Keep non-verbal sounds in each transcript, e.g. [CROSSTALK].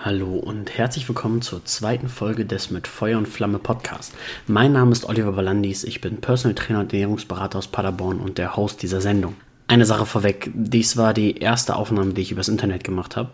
Hallo und herzlich willkommen zur zweiten Folge des Mit Feuer und Flamme Podcast. Mein Name ist Oliver Balandis, ich bin Personal Trainer und Ernährungsberater aus Paderborn und der Host dieser Sendung. Eine Sache vorweg, dies war die erste Aufnahme, die ich übers Internet gemacht habe.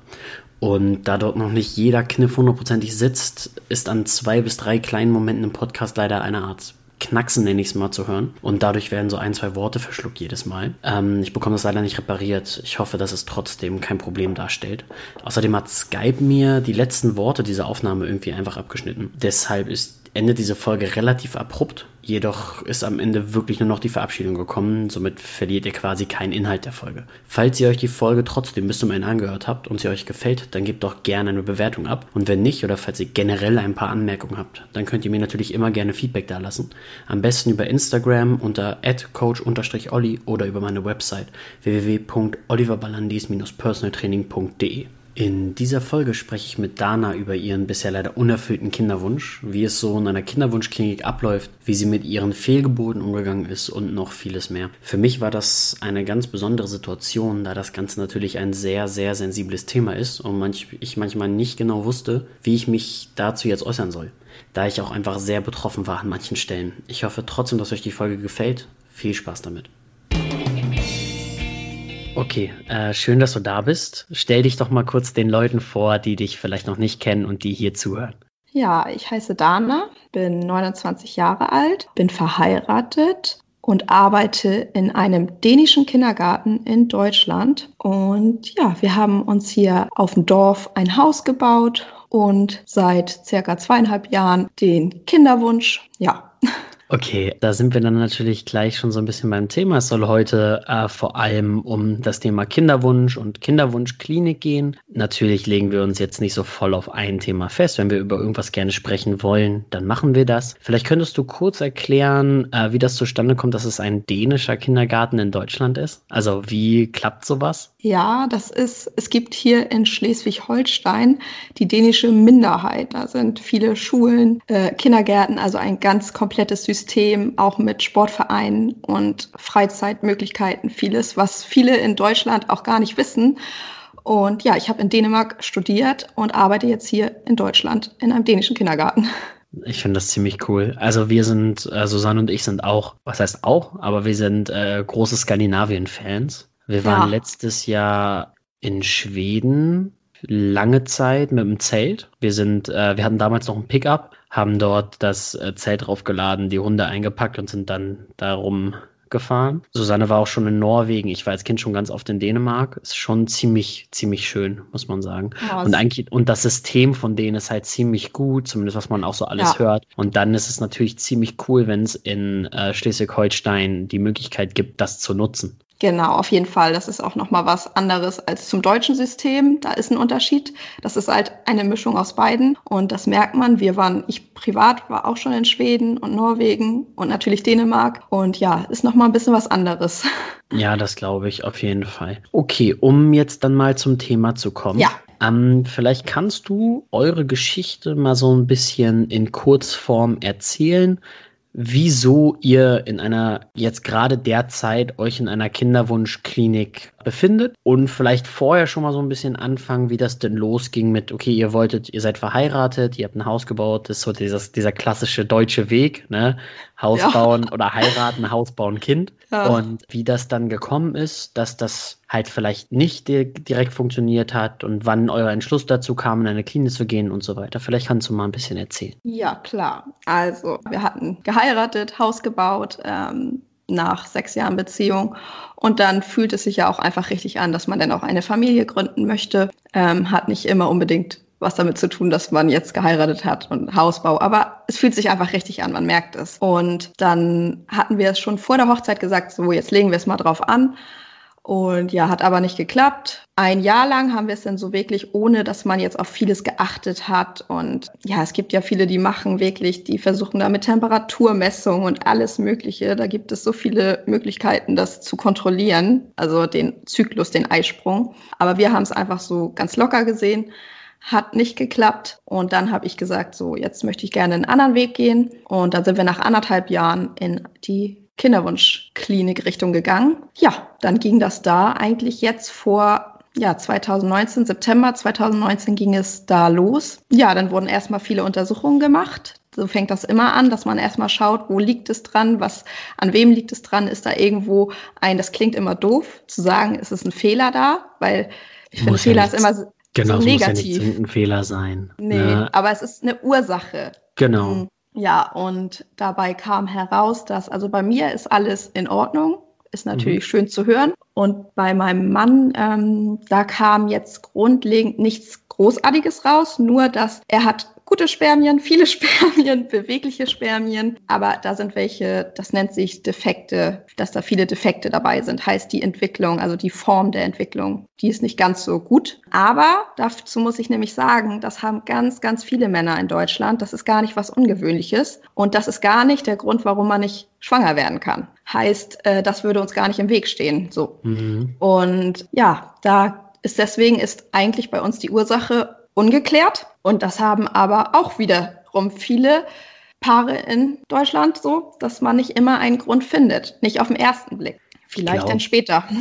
Und da dort noch nicht jeder Kniff hundertprozentig sitzt, ist an zwei bis drei kleinen Momenten im Podcast leider eine Art Knacksen, nenne ich es mal, zu hören. Und dadurch werden so ein, zwei Worte verschluckt jedes Mal. Ähm, ich bekomme das leider nicht repariert. Ich hoffe, dass es trotzdem kein Problem darstellt. Außerdem hat Skype mir die letzten Worte dieser Aufnahme irgendwie einfach abgeschnitten. Deshalb ist endet diese Folge relativ abrupt. Jedoch ist am Ende wirklich nur noch die Verabschiedung gekommen. Somit verliert ihr quasi keinen Inhalt der Folge. Falls ihr euch die Folge trotzdem bis zum Ende angehört habt und sie euch gefällt, dann gebt doch gerne eine Bewertung ab. Und wenn nicht oder falls ihr generell ein paar Anmerkungen habt, dann könnt ihr mir natürlich immer gerne Feedback da lassen. Am besten über Instagram unter coach-olli oder über meine Website www.oliverballandis-personaltraining.de. In dieser Folge spreche ich mit Dana über ihren bisher leider unerfüllten Kinderwunsch, wie es so in einer Kinderwunschklinik abläuft, wie sie mit ihren Fehlgeburten umgegangen ist und noch vieles mehr. Für mich war das eine ganz besondere Situation, da das Ganze natürlich ein sehr, sehr sensibles Thema ist und manch, ich manchmal nicht genau wusste, wie ich mich dazu jetzt äußern soll, da ich auch einfach sehr betroffen war an manchen Stellen. Ich hoffe trotzdem, dass euch die Folge gefällt. Viel Spaß damit. Okay, äh, schön, dass du da bist. Stell dich doch mal kurz den Leuten vor, die dich vielleicht noch nicht kennen und die hier zuhören. Ja, ich heiße Dana, bin 29 Jahre alt, bin verheiratet und arbeite in einem dänischen Kindergarten in Deutschland. Und ja, wir haben uns hier auf dem Dorf ein Haus gebaut und seit circa zweieinhalb Jahren den Kinderwunsch. Ja, [LAUGHS] Okay, da sind wir dann natürlich gleich schon so ein bisschen beim Thema. Es soll heute äh, vor allem um das Thema Kinderwunsch und Kinderwunschklinik gehen. Natürlich legen wir uns jetzt nicht so voll auf ein Thema fest. Wenn wir über irgendwas gerne sprechen wollen, dann machen wir das. Vielleicht könntest du kurz erklären, äh, wie das zustande kommt, dass es ein dänischer Kindergarten in Deutschland ist. Also wie klappt sowas? Ja, das ist, es gibt hier in Schleswig-Holstein die dänische Minderheit. Da sind viele Schulen, äh, Kindergärten, also ein ganz komplettes System, auch mit Sportvereinen und Freizeitmöglichkeiten, vieles, was viele in Deutschland auch gar nicht wissen. Und ja, ich habe in Dänemark studiert und arbeite jetzt hier in Deutschland in einem dänischen Kindergarten. Ich finde das ziemlich cool. Also wir sind, äh, Susanne und ich sind auch, was heißt auch, aber wir sind äh, große Skandinavien-Fans. Wir waren ja. letztes Jahr in Schweden lange Zeit mit dem Zelt. Wir sind, äh, wir hatten damals noch ein Pickup, haben dort das äh, Zelt draufgeladen, die Hunde eingepackt und sind dann darum gefahren. Susanne war auch schon in Norwegen. Ich war als Kind schon ganz oft in Dänemark. Ist schon ziemlich, ziemlich schön, muss man sagen. Ja, und eigentlich, und das System von denen ist halt ziemlich gut, zumindest was man auch so alles ja. hört. Und dann ist es natürlich ziemlich cool, wenn es in äh, Schleswig-Holstein die Möglichkeit gibt, das zu nutzen. Genau, auf jeden Fall. Das ist auch nochmal was anderes als zum deutschen System. Da ist ein Unterschied. Das ist halt eine Mischung aus beiden. Und das merkt man. Wir waren, ich privat war auch schon in Schweden und Norwegen und natürlich Dänemark. Und ja, ist nochmal ein bisschen was anderes. [LAUGHS] Ja, das glaube ich auf jeden Fall. Okay, um jetzt dann mal zum Thema zu kommen. Ja. Ähm, vielleicht kannst du eure Geschichte mal so ein bisschen in Kurzform erzählen wieso ihr in einer jetzt gerade derzeit euch in einer Kinderwunschklinik befindet und vielleicht vorher schon mal so ein bisschen anfangen, wie das denn losging mit, okay, ihr wolltet, ihr seid verheiratet, ihr habt ein Haus gebaut, das ist so dieses, dieser klassische deutsche Weg, ne? Haus ja. bauen oder heiraten, Haus bauen, Kind. Ja. Und wie das dann gekommen ist, dass das halt vielleicht nicht direkt funktioniert hat und wann euer Entschluss dazu kam, in eine Klinik zu gehen und so weiter. Vielleicht kannst du mal ein bisschen erzählen. Ja, klar. Also, wir hatten geheiratet, Haus gebaut, ähm, nach sechs Jahren Beziehung. Und dann fühlt es sich ja auch einfach richtig an, dass man dann auch eine Familie gründen möchte. Ähm, hat nicht immer unbedingt was damit zu tun, dass man jetzt geheiratet hat und Hausbau. Aber es fühlt sich einfach richtig an, man merkt es. Und dann hatten wir es schon vor der Hochzeit gesagt, so jetzt legen wir es mal drauf an. Und ja, hat aber nicht geklappt. Ein Jahr lang haben wir es dann so wirklich, ohne dass man jetzt auf vieles geachtet hat. Und ja, es gibt ja viele, die machen wirklich, die versuchen da mit Temperaturmessung und alles Mögliche. Da gibt es so viele Möglichkeiten, das zu kontrollieren. Also den Zyklus, den Eisprung. Aber wir haben es einfach so ganz locker gesehen. Hat nicht geklappt. Und dann habe ich gesagt, so, jetzt möchte ich gerne einen anderen Weg gehen. Und dann sind wir nach anderthalb Jahren in die Kinderwunschklinik Richtung gegangen. Ja, dann ging das da eigentlich jetzt vor ja, 2019, September 2019 ging es da los. Ja, dann wurden erstmal viele Untersuchungen gemacht. So fängt das immer an, dass man erstmal schaut, wo liegt es dran, was, an wem liegt es dran, ist da irgendwo ein, das klingt immer doof, zu sagen, ist es ein Fehler da, weil ich finde, Fehler ja ist immer genau, so negativ. Genau, muss ja ein Fehler sein. Nee, ne? aber es ist eine Ursache. Genau. Hm, ja, und dabei kam heraus, dass, also bei mir ist alles in Ordnung, ist natürlich mhm. schön zu hören. Und bei meinem Mann, ähm, da kam jetzt grundlegend nichts Großartiges raus, nur dass er hat gute Spermien, viele [LAUGHS] Spermien, bewegliche Spermien, aber da sind welche, das nennt sich Defekte, dass da viele Defekte dabei sind. Heißt die Entwicklung, also die Form der Entwicklung, die ist nicht ganz so gut. Aber dazu muss ich nämlich sagen, das haben ganz, ganz viele Männer in Deutschland. Das ist gar nicht was Ungewöhnliches. Und das ist gar nicht der Grund, warum man nicht schwanger werden kann. Heißt, äh, das würde uns gar nicht im Weg stehen. So. Mhm. Und ja, da ist deswegen ist eigentlich bei uns die Ursache ungeklärt. Und das haben aber auch wiederum viele Paare in Deutschland so, dass man nicht immer einen Grund findet. Nicht auf den ersten Blick. Vielleicht glaub, dann später. [LAUGHS]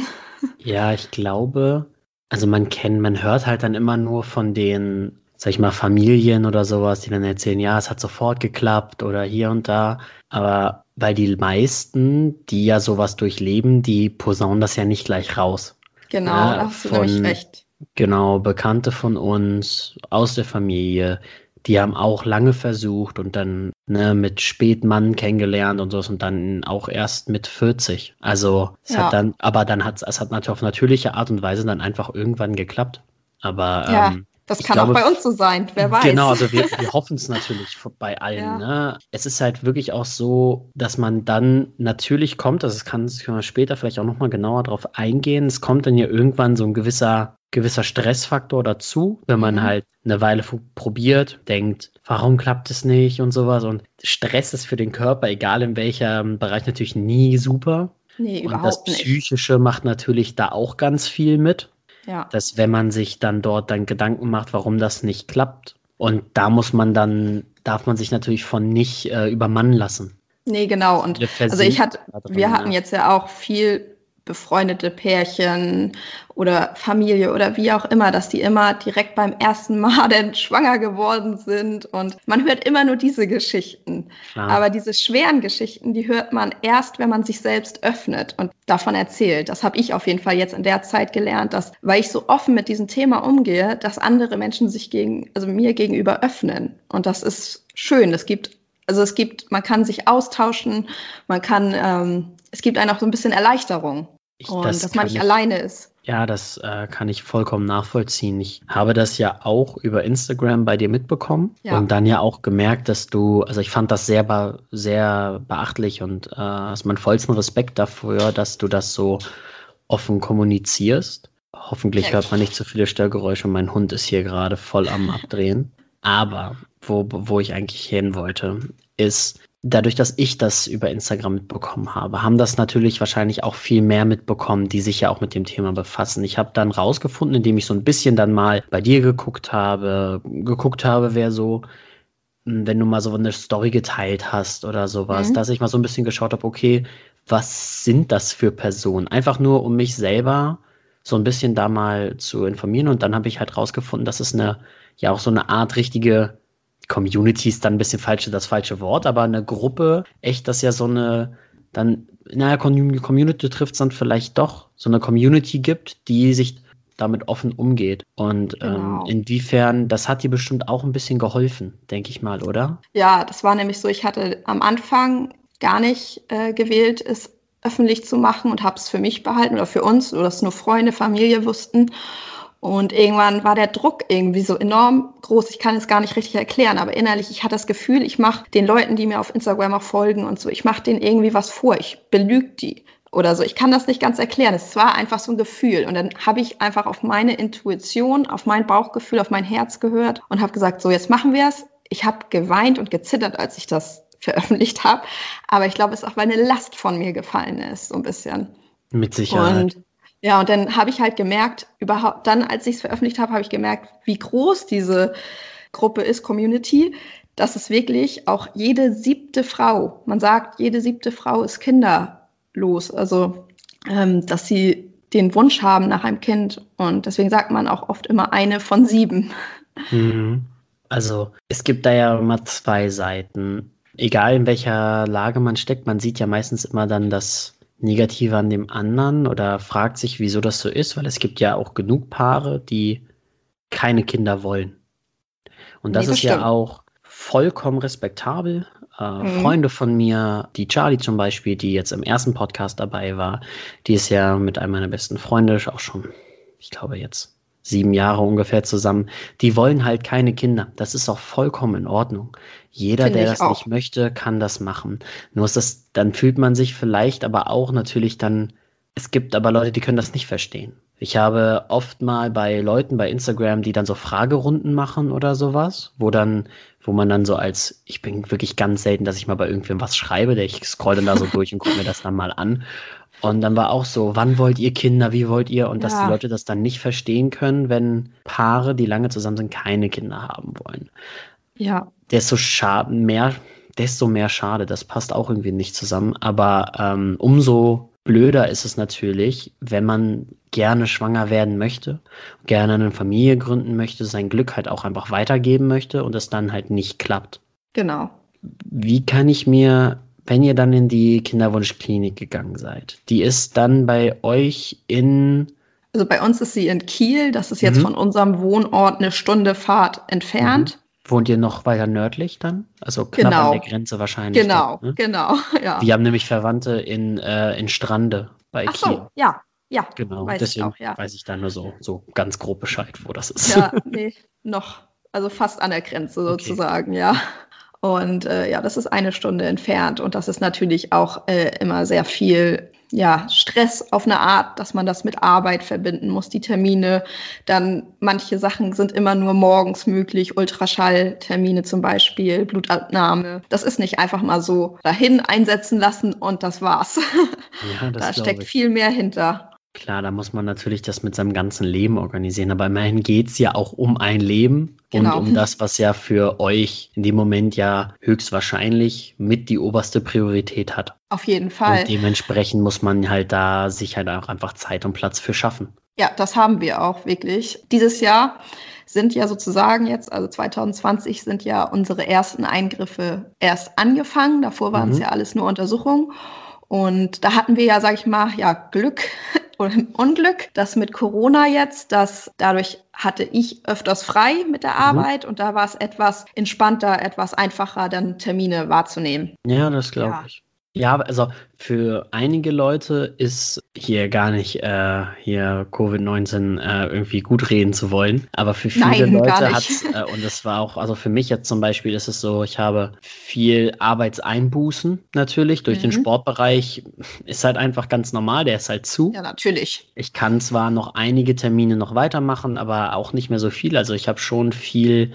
[LAUGHS] Ja, ich glaube, also man kennt, man hört halt dann immer nur von den, sag ich mal, Familien oder sowas, die dann erzählen, ja, es hat sofort geklappt oder hier und da. Aber weil die meisten, die ja sowas durchleben, die posaunen das ja nicht gleich raus. Genau, ja, da hast du von, nämlich recht. Genau, Bekannte von uns aus der Familie, die haben auch lange versucht und dann ne, mit Spätmann kennengelernt und so und dann auch erst mit 40. Also es ja. hat dann, aber dann hat es hat natürlich auf natürliche Art und Weise dann einfach irgendwann geklappt. Aber ja. ähm, das kann glaube, auch bei uns so sein, wer weiß. Genau, also wir, [LAUGHS] wir hoffen es natürlich bei allen. Ja. Ne? Es ist halt wirklich auch so, dass man dann natürlich kommt, also das kann, das können wir später vielleicht auch nochmal genauer drauf eingehen, es kommt dann ja irgendwann so ein gewisser gewisser Stressfaktor dazu, wenn man mhm. halt eine Weile probiert, denkt, warum klappt es nicht und sowas. Und Stress ist für den Körper, egal in welchem Bereich, natürlich nie super. Nee, und überhaupt das Psychische nicht. macht natürlich da auch ganz viel mit. Ja. Dass wenn man sich dann dort dann Gedanken macht, warum das nicht klappt. Und da muss man dann, darf man sich natürlich von nicht äh, übermannen lassen. Nee, genau. Und also ich hatte, wir hatten jetzt ja auch viel befreundete Pärchen oder Familie oder wie auch immer, dass die immer direkt beim ersten Mal [LAUGHS] denn schwanger geworden sind. Und man hört immer nur diese Geschichten. Klar. Aber diese schweren Geschichten, die hört man erst, wenn man sich selbst öffnet und davon erzählt. Das habe ich auf jeden Fall jetzt in der Zeit gelernt, dass, weil ich so offen mit diesem Thema umgehe, dass andere Menschen sich gegen, also mir gegenüber öffnen. Und das ist schön. Es gibt also es gibt, man kann sich austauschen, man kann, ähm, es gibt einen auch so ein bisschen Erleichterung. Ich, und das dass man nicht ich, alleine ist. Ja, das äh, kann ich vollkommen nachvollziehen. Ich habe das ja auch über Instagram bei dir mitbekommen ja. und dann ja auch gemerkt, dass du, also ich fand das sehr, sehr beachtlich und äh, hast meinen vollsten Respekt dafür, dass du das so offen kommunizierst. Hoffentlich ja. hört man nicht zu viele Störgeräusche. Mein Hund ist hier gerade voll am Abdrehen. Aber wo, wo ich eigentlich hin wollte, ist, dadurch, dass ich das über Instagram mitbekommen habe, haben das natürlich wahrscheinlich auch viel mehr mitbekommen, die sich ja auch mit dem Thema befassen. Ich habe dann rausgefunden, indem ich so ein bisschen dann mal bei dir geguckt habe, geguckt habe, wer so, hm, wenn du mal so eine Story geteilt hast oder sowas, mhm. dass ich mal so ein bisschen geschaut habe, okay, was sind das für Personen? Einfach nur, um mich selber so ein bisschen da mal zu informieren. Und dann habe ich halt rausgefunden, dass es eine, ja auch so eine Art richtige Community ist dann ein bisschen falsche, das falsche Wort, aber eine Gruppe, echt, das ja so eine, dann, naja, Community trifft es dann vielleicht doch, so eine Community gibt, die sich damit offen umgeht. Und ähm, genau. ähm, inwiefern, das hat dir bestimmt auch ein bisschen geholfen, denke ich mal, oder? Ja, das war nämlich so, ich hatte am Anfang gar nicht äh, gewählt, es öffentlich zu machen und habe es für mich behalten oder für uns, oder dass nur Freunde, Familie wussten. Und irgendwann war der Druck irgendwie so enorm groß. Ich kann es gar nicht richtig erklären, aber innerlich, ich hatte das Gefühl, ich mache den Leuten, die mir auf Instagram auch folgen und so, ich mache denen irgendwie was vor. Ich belüge die oder so. Ich kann das nicht ganz erklären. Es war einfach so ein Gefühl. Und dann habe ich einfach auf meine Intuition, auf mein Bauchgefühl, auf mein Herz gehört und habe gesagt, so jetzt machen wir es. Ich habe geweint und gezittert, als ich das [LAUGHS] veröffentlicht habe. Aber ich glaube, es ist auch, weil eine Last von mir gefallen ist, so ein bisschen. Mit Sicherheit. Und ja, und dann habe ich halt gemerkt, überhaupt, dann, als ich es veröffentlicht habe, habe ich gemerkt, wie groß diese Gruppe ist, Community, dass es wirklich auch jede siebte Frau, man sagt, jede siebte Frau ist kinderlos. Also, ähm, dass sie den Wunsch haben nach einem Kind. Und deswegen sagt man auch oft immer eine von sieben. Mhm. Also es gibt da ja immer zwei Seiten. Egal in welcher Lage man steckt, man sieht ja meistens immer dann das Negative an dem anderen oder fragt sich, wieso das so ist, weil es gibt ja auch genug Paare, die keine Kinder wollen. Und das, nee, das ist stimmt. ja auch vollkommen respektabel. Äh, mhm. Freunde von mir, die Charlie zum Beispiel, die jetzt im ersten Podcast dabei war, die ist ja mit einem meiner besten Freunde auch schon, ich glaube jetzt sieben Jahre ungefähr zusammen. Die wollen halt keine Kinder. Das ist auch vollkommen in Ordnung. Jeder, Find der das auch. nicht möchte, kann das machen. Nur ist das, dann fühlt man sich vielleicht aber auch natürlich dann, es gibt aber Leute, die können das nicht verstehen. Ich habe oft mal bei Leuten bei Instagram, die dann so Fragerunden machen oder sowas, wo dann, wo man dann so als, ich bin wirklich ganz selten, dass ich mal bei irgendwem was schreibe, der ich scroll dann da so [LAUGHS] durch und gucke mir das dann mal an. Und dann war auch so, wann wollt ihr Kinder, wie wollt ihr? Und ja. dass die Leute das dann nicht verstehen können, wenn Paare, die lange zusammen sind, keine Kinder haben wollen. Ja. Desto schade, mehr, desto mehr schade. Das passt auch irgendwie nicht zusammen. Aber ähm, umso blöder ist es natürlich, wenn man gerne schwanger werden möchte, gerne eine Familie gründen möchte, sein Glück halt auch einfach weitergeben möchte und es dann halt nicht klappt. Genau. Wie kann ich mir, wenn ihr dann in die Kinderwunschklinik gegangen seid, die ist dann bei euch in. Also bei uns ist sie in Kiel, das ist jetzt mhm. von unserem Wohnort eine Stunde Fahrt entfernt. Mhm. Wohnt ihr noch weiter nördlich dann? Also knapp genau. an der Grenze wahrscheinlich. Genau, dann, ne? genau, [LAUGHS] ja. Wir haben nämlich Verwandte in, äh, in Strande bei Ach Kiel. So, ja, ja. Genau, weiß deswegen auch, ja. weiß ich da nur so, so ganz grob Bescheid, wo das ist. Ja, [LAUGHS] nee, noch, also fast an der Grenze sozusagen, okay. ja. Und äh, ja, das ist eine Stunde entfernt und das ist natürlich auch äh, immer sehr viel ja, Stress auf eine Art, dass man das mit Arbeit verbinden muss, die Termine. Dann manche Sachen sind immer nur morgens möglich, Ultraschalltermine zum Beispiel, Blutabnahme. Das ist nicht einfach mal so dahin einsetzen lassen und das war's. Ja, das [LAUGHS] da steckt ich. viel mehr hinter. Klar, da muss man natürlich das mit seinem ganzen Leben organisieren, aber immerhin geht es ja auch um ein Leben genau. und um das, was ja für euch in dem Moment ja höchstwahrscheinlich mit die oberste Priorität hat. Auf jeden Fall. Und dementsprechend muss man halt da sich halt auch einfach Zeit und Platz für schaffen. Ja, das haben wir auch wirklich. Dieses Jahr sind ja sozusagen jetzt, also 2020 sind ja unsere ersten Eingriffe erst angefangen. Davor waren es mhm. ja alles nur Untersuchungen. Und da hatten wir ja, sag ich mal, ja, Glück [LAUGHS] oder Unglück, dass mit Corona jetzt, dass dadurch hatte ich öfters frei mit der mhm. Arbeit mhm. und da war es etwas entspannter, etwas einfacher, dann Termine wahrzunehmen. Ja, das glaube ja. ich. Ja, also für einige Leute ist hier gar nicht äh, hier Covid-19 äh, irgendwie gut reden zu wollen, aber für viele Nein, Leute hat äh, und das war auch, also für mich jetzt zum Beispiel ist es so, ich habe viel Arbeitseinbußen natürlich durch mhm. den Sportbereich, ist halt einfach ganz normal, der ist halt zu. Ja, natürlich. Ich kann zwar noch einige Termine noch weitermachen, aber auch nicht mehr so viel, also ich habe schon viel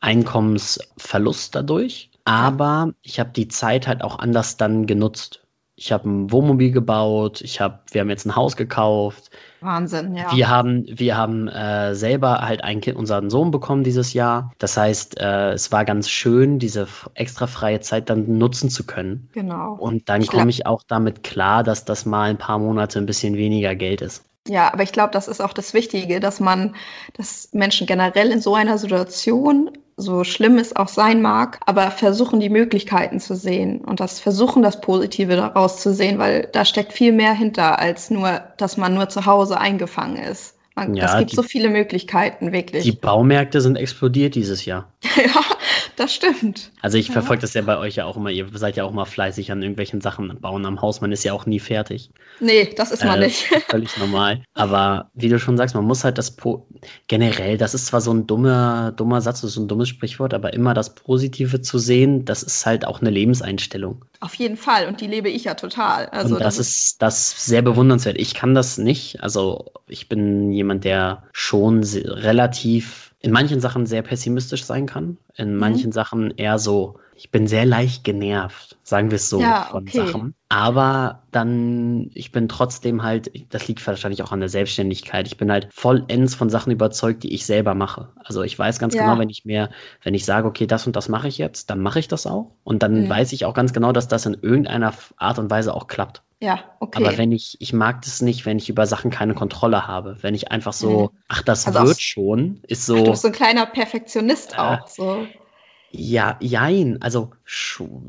Einkommensverlust dadurch. Aber ich habe die Zeit halt auch anders dann genutzt. Ich habe ein Wohnmobil gebaut, ich habe, wir haben jetzt ein Haus gekauft. Wahnsinn, ja. Wir haben, wir haben äh, selber halt ein Kind, unseren Sohn bekommen dieses Jahr. Das heißt, äh, es war ganz schön, diese extra freie Zeit dann nutzen zu können. Genau. Und dann komme ich auch damit klar, dass das mal ein paar Monate ein bisschen weniger Geld ist. Ja, aber ich glaube, das ist auch das Wichtige, dass man, dass Menschen generell in so einer Situation so schlimm es auch sein mag, aber versuchen die Möglichkeiten zu sehen und das versuchen das Positive daraus zu sehen, weil da steckt viel mehr hinter als nur, dass man nur zu Hause eingefangen ist. Man, ja, es gibt die, so viele Möglichkeiten, wirklich. Die Baumärkte sind explodiert dieses Jahr. [LAUGHS] ja, das stimmt. Also ich ja. verfolge das ja bei euch ja auch immer. Ihr seid ja auch mal fleißig an irgendwelchen Sachen bauen am Haus. Man ist ja auch nie fertig. Nee, das ist man äh, nicht. [LAUGHS] völlig normal. Aber wie du schon sagst, man muss halt das po generell, das ist zwar so ein dummer, dummer Satz, so ein dummes Sprichwort, aber immer das Positive zu sehen, das ist halt auch eine Lebenseinstellung. Auf jeden Fall. Und die lebe ich ja total. Also Und das, das ist das sehr bewundernswert. Ich kann das nicht. Also ich bin jemand, der schon relativ in manchen Sachen sehr pessimistisch sein kann, in mhm. manchen Sachen eher so, ich bin sehr leicht genervt, sagen wir es so, ja, von okay. Sachen. Aber dann, ich bin trotzdem halt, das liegt wahrscheinlich auch an der Selbstständigkeit, ich bin halt vollends von Sachen überzeugt, die ich selber mache. Also ich weiß ganz ja. genau, wenn ich mir, wenn ich sage, okay, das und das mache ich jetzt, dann mache ich das auch. Und dann mhm. weiß ich auch ganz genau, dass das in irgendeiner Art und Weise auch klappt. Ja, okay. Aber wenn ich, ich mag das nicht, wenn ich über Sachen keine Kontrolle habe. Wenn ich einfach so, Mhm. ach, das Also wird schon, ist Ach, du so, bist so ein kleiner Perfektionist Äh, auch. So. Ja, jein. Also,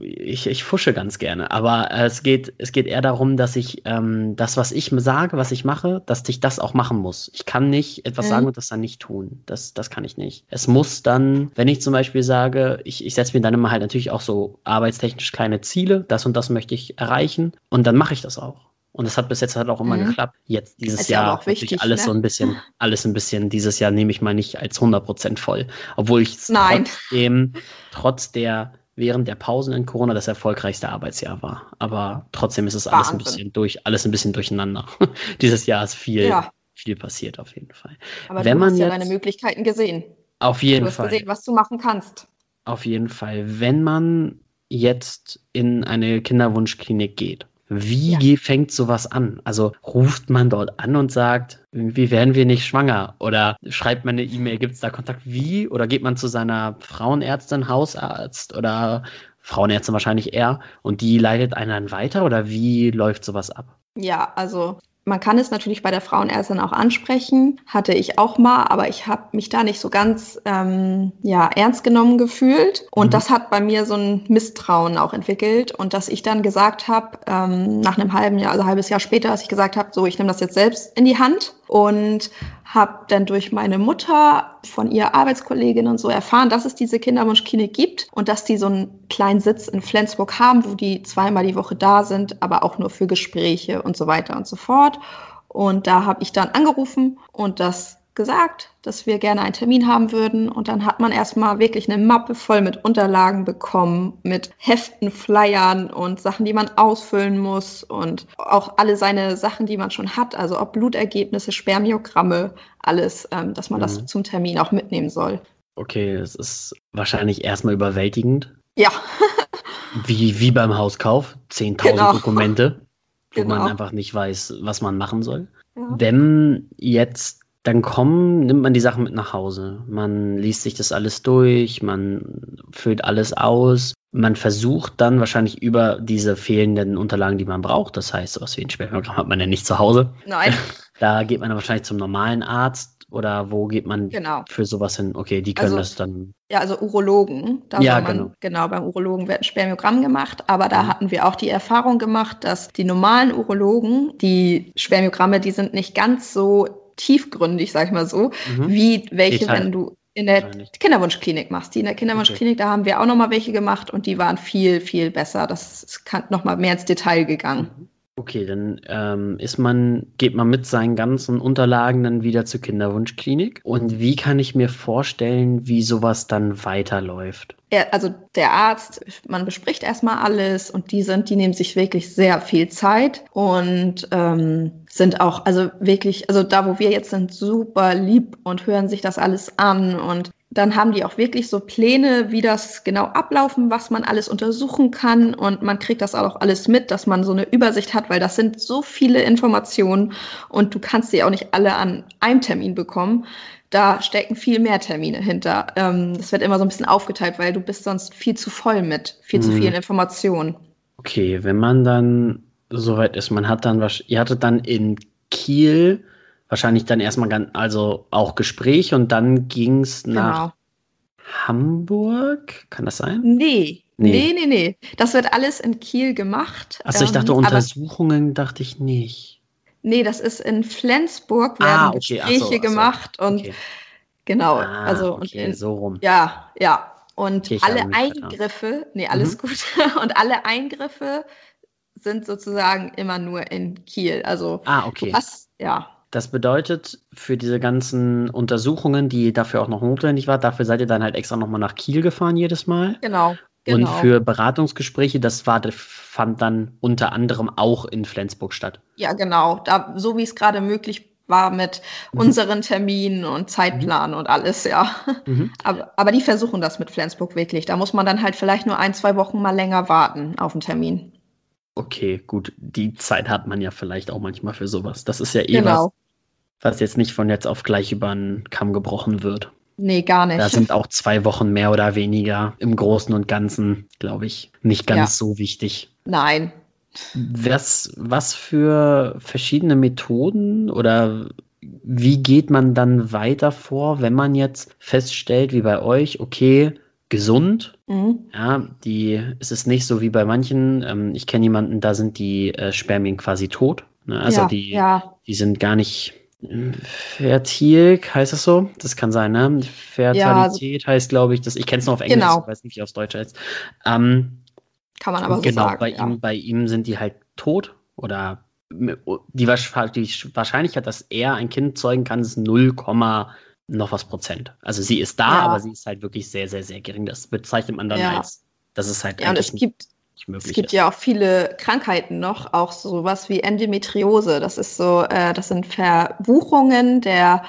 ich, ich fusche ganz gerne. Aber äh, es geht, es geht eher darum, dass ich ähm, das, was ich sage, was ich mache, dass ich das auch machen muss. Ich kann nicht etwas Mhm. sagen und das dann nicht tun. Das, das kann ich nicht. Es muss dann, wenn ich zum Beispiel sage, ich, ich setze mir dann immer halt natürlich auch so arbeitstechnisch kleine Ziele, das und das möchte ich erreichen und dann mache ich das auch. Und es hat bis jetzt halt auch immer Mhm. geklappt. Jetzt dieses Ist ja Jahr sich wichtig, alles ne? so ein bisschen, alles ein bisschen, dieses Jahr nehme ich mal nicht als 100% voll. Obwohl ich es trotzdem, trotz der, während der Pausen in Corona das erfolgreichste Arbeitsjahr war. Aber trotzdem ist es alles ein bisschen durch, alles ein bisschen durcheinander. [LAUGHS] Dieses Jahr ist viel, Ja. viel passiert auf jeden Fall. Aber Wenn du man hast ja deine Möglichkeiten gesehen. Auf Du jeden hast Fall. gesehen, was du machen kannst. Auf jeden Fall. Wenn man jetzt in eine Kinderwunschklinik geht, wie Ja. fängt sowas an? Also ruft man dort an und sagt, wie werden wir nicht schwanger? Oder schreibt man eine E-Mail, gibt es da Kontakt? Wie? Oder geht man zu seiner Frauenärztin, Hausarzt oder Frauenärztin wahrscheinlich eher und die leitet einen dann weiter? Oder wie läuft sowas ab? Ja, also man kann es natürlich bei der Frauenärztin auch ansprechen, hatte ich auch mal, aber ich habe mich da nicht so ganz ähm, ja, ernst genommen gefühlt. Und Mhm. das hat bei mir so ein Misstrauen auch entwickelt. Und dass ich dann gesagt habe, ähm, nach einem halben Jahr, also ein halbes Jahr später, dass ich gesagt habe, so, ich nehme das jetzt selbst in die Hand und habe dann durch meine Mutter von ihrer Arbeitskollegin und so erfahren, dass es diese Kinderwunschklinik gibt und dass die so einen kleinen Sitz in Flensburg haben, wo die zweimal die Woche da sind, aber auch nur für Gespräche und so weiter und so fort. Und da habe ich dann angerufen und das gesagt, dass wir gerne einen Termin haben würden. Und dann hat man erstmal wirklich eine Mappe voll mit Unterlagen bekommen, mit Heften, Flyern und Sachen, die man ausfüllen muss und auch alle seine Sachen, die man schon hat, also ob Blutergebnisse, Spermiogramme, alles, ähm, dass man das Mhm. zum Termin auch mitnehmen soll. Okay, das ist wahrscheinlich erstmal überwältigend. Ja, [LAUGHS] Wie, wie beim Hauskauf. 10.000 Genau. Dokumente, wo man Genau. einfach nicht weiß, was man machen soll. ja. Wenn jetzt dann kommen, nimmt man die Sachen mit nach Hause. Man liest sich das alles durch, man füllt alles aus. Man versucht dann wahrscheinlich über diese fehlenden Unterlagen, die man braucht, das heißt, sowas wie ein Sperrprogramm hat man ja nicht zu Hause. Nein, [LAUGHS] Da geht man dann wahrscheinlich zum normalen Arzt oder wo geht man genau. für sowas hin? Okay, die können Also- das dann. Ja, also Urologen. Da Ja, man, genau. genau. beim Urologen wird ein Spermiogramm gemacht, aber da Mhm. hatten wir auch die Erfahrung gemacht, dass die normalen Urologen, die Spermiogramme, die sind nicht ganz so tiefgründig, sag ich mal so, Mhm. wie welche, Detail. wenn du in der. Kinderwunschklinik machst. Die in der Kinderwunschklinik, da haben wir auch nochmal welche gemacht und die waren viel, viel besser. Das ist nochmal mehr ins Detail gegangen. Okay, dann ähm, ist man, geht man mit seinen ganzen Unterlagen dann wieder zur Kinderwunschklinik. Und wie kann ich mir vorstellen, wie sowas dann weiterläuft? Er, also der Arzt, man bespricht erstmal alles und die sind, die nehmen sich wirklich sehr viel Zeit und ähm, sind auch, also wirklich, also da wo wir jetzt sind, super lieb und hören sich das alles an und dann haben die auch wirklich so Pläne, wie das genau ablaufen, was man alles untersuchen kann und man kriegt das auch alles mit, dass man so eine Übersicht hat, weil das sind so viele Informationen und du kannst sie auch nicht alle an einem Termin bekommen da stecken viel mehr Termine hinter. Ähm, das wird immer so ein bisschen aufgeteilt, weil du bist sonst viel zu voll mit viel zu Mhm. vielen Informationen. Okay, wenn man dann soweit ist, man hat dann, wahrsch- ihr hattet dann in Kiel wahrscheinlich dann erstmal ganz, also auch Gespräche und dann ging es nach Hamburg, kann das sein? Nee. Nee. Nee, nee, nee. Das wird alles in Kiel gemacht. Achso, ich dachte, Ähm, Untersuchungen dachte ich nicht. Nee, das ist in Flensburg, werden Ah, okay, Gespräche so, ach so. gemacht und Okay. genau. Ah, also und okay, in, so rum. Ja, ja. Und alle. Eingriffe, nee, alles Mhm. gut. [LAUGHS] Und alle Eingriffe sind sozusagen immer nur in Kiel. Also Ah, okay. du hast, ja, Das bedeutet, für diese ganzen Untersuchungen, die dafür auch noch notwendig war, dafür seid ihr dann halt extra nochmal nach Kiel gefahren jedes Mal. genau. genau. Und für Beratungsgespräche, das war, fand dann unter anderem auch in Flensburg statt. Ja, genau. Da, so wie es gerade möglich war mit Mhm. unseren Terminen und Zeitplan und alles, ja. Mhm. Aber, aber die versuchen das mit Flensburg wirklich. Da muss man dann halt vielleicht nur ein, zwei Wochen mal länger warten auf einen Termin. Okay, gut. Die Zeit hat man ja vielleicht auch manchmal für sowas. Das ist ja eh Genau. was, was jetzt nicht von jetzt auf gleich über einen Kamm gebrochen wird. Nee, gar nicht. Da sind auch zwei Wochen mehr oder weniger im Großen und Ganzen, glaube ich, nicht ganz Ja. so wichtig. Nein, Was, was für verschiedene Methoden oder wie geht man dann weiter vor, wenn man jetzt feststellt, wie bei euch, okay, gesund. Mhm. Ja, die es ist nicht so wie bei manchen. Ähm, ich kenne jemanden, da sind die äh, Spermien quasi tot. Ne? Also ja, die, ja. die sind gar nicht äh, fertil, heißt das so? Das kann sein, ne? Fertilität ja, heißt, glaube ich, das, ich kenne es nur auf Englisch, genau. ich weiß nicht, wie aufs Deutsch heißt. Ähm, kann man aber so genau, sagen. Bei, ihm, bei ihm sind die halt tot oder die, die Wahrscheinlichkeit, dass er ein Kind zeugen kann, ist 0, noch was Prozent. Also sie ist da, ja. aber sie ist halt wirklich sehr, sehr, sehr gering. Das bezeichnet man dann ja. als, das ist halt ja, und es gibt, es gibt ist. ja auch viele Krankheiten noch, auch sowas wie Endometriose. Das ist so, äh, das sind Verwuchungen der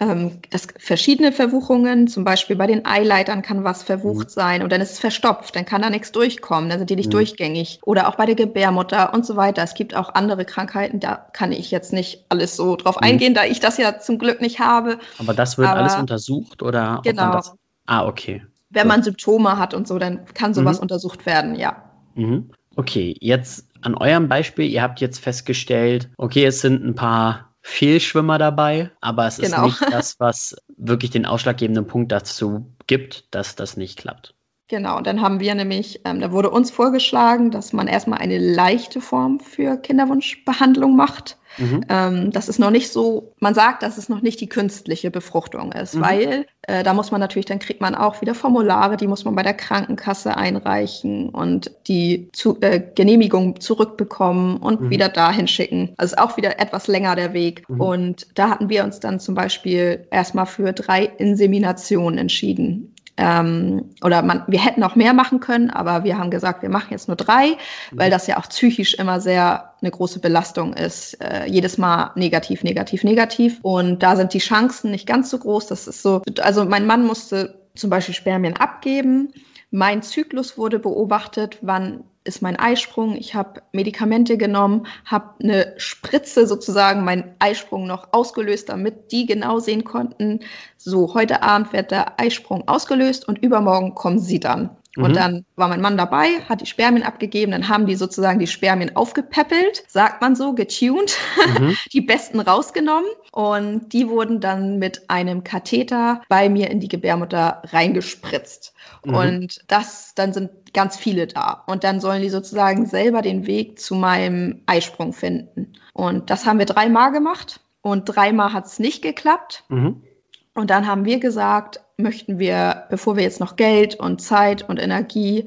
ähm, das, verschiedene Verwuchungen, zum Beispiel bei den Eileitern kann was verwucht mhm. sein und dann ist es verstopft, dann kann da nichts durchkommen, dann sind die nicht mhm. durchgängig. Oder auch bei der Gebärmutter und so weiter. Es gibt auch andere Krankheiten, da kann ich jetzt nicht alles so drauf mhm. eingehen, da ich das ja zum Glück nicht habe. Aber das wird Aber, alles untersucht oder? Genau. Das, ah, okay. Wenn man Symptome hat und so, dann kann sowas mhm. untersucht werden, ja. Mhm. Okay, jetzt an eurem Beispiel, ihr habt jetzt festgestellt, okay, es sind ein paar Fehlschwimmer dabei, aber es genau. ist nicht das, was wirklich den ausschlaggebenden Punkt dazu gibt, dass das nicht klappt. Genau, und dann haben wir nämlich, ähm, da wurde uns vorgeschlagen, dass man erstmal eine leichte Form für Kinderwunschbehandlung macht. Mhm. Ähm, das ist noch nicht so, man sagt, dass es noch nicht die künstliche Befruchtung ist, mhm. weil äh, da muss man natürlich, dann kriegt man auch wieder Formulare, die muss man bei der Krankenkasse einreichen und die zu, äh, Genehmigung zurückbekommen und mhm. wieder dahin schicken. Also ist auch wieder etwas länger der Weg. Mhm. Und da hatten wir uns dann zum Beispiel erstmal für drei Inseminationen entschieden. Ähm, oder man, wir hätten auch mehr machen können, aber wir haben gesagt, wir machen jetzt nur drei, mhm. weil das ja auch psychisch immer sehr eine große Belastung ist. Äh, jedes Mal negativ, negativ, negativ. Und da sind die Chancen nicht ganz so groß. Das ist so, also mein Mann musste zum Beispiel Spermien abgeben. Mein Zyklus wurde beobachtet, wann ist mein Eisprung. Ich habe Medikamente genommen, habe eine Spritze sozusagen meinen Eisprung noch ausgelöst, damit die genau sehen konnten, so heute Abend wird der Eisprung ausgelöst und übermorgen kommen sie dann. Und mhm. dann war mein Mann dabei, hat die Spermien abgegeben, dann haben die sozusagen die Spermien aufgepäppelt, sagt man so, getuned, mhm. [LAUGHS] die besten rausgenommen und die wurden dann mit einem Katheter bei mir in die Gebärmutter reingespritzt. Mhm. Und das, dann sind ganz viele da. Und dann sollen die sozusagen selber den Weg zu meinem Eisprung finden. Und das haben wir dreimal gemacht und dreimal hat es nicht geklappt. Mhm. Und dann haben wir gesagt, möchten wir, bevor wir jetzt noch Geld und Zeit und Energie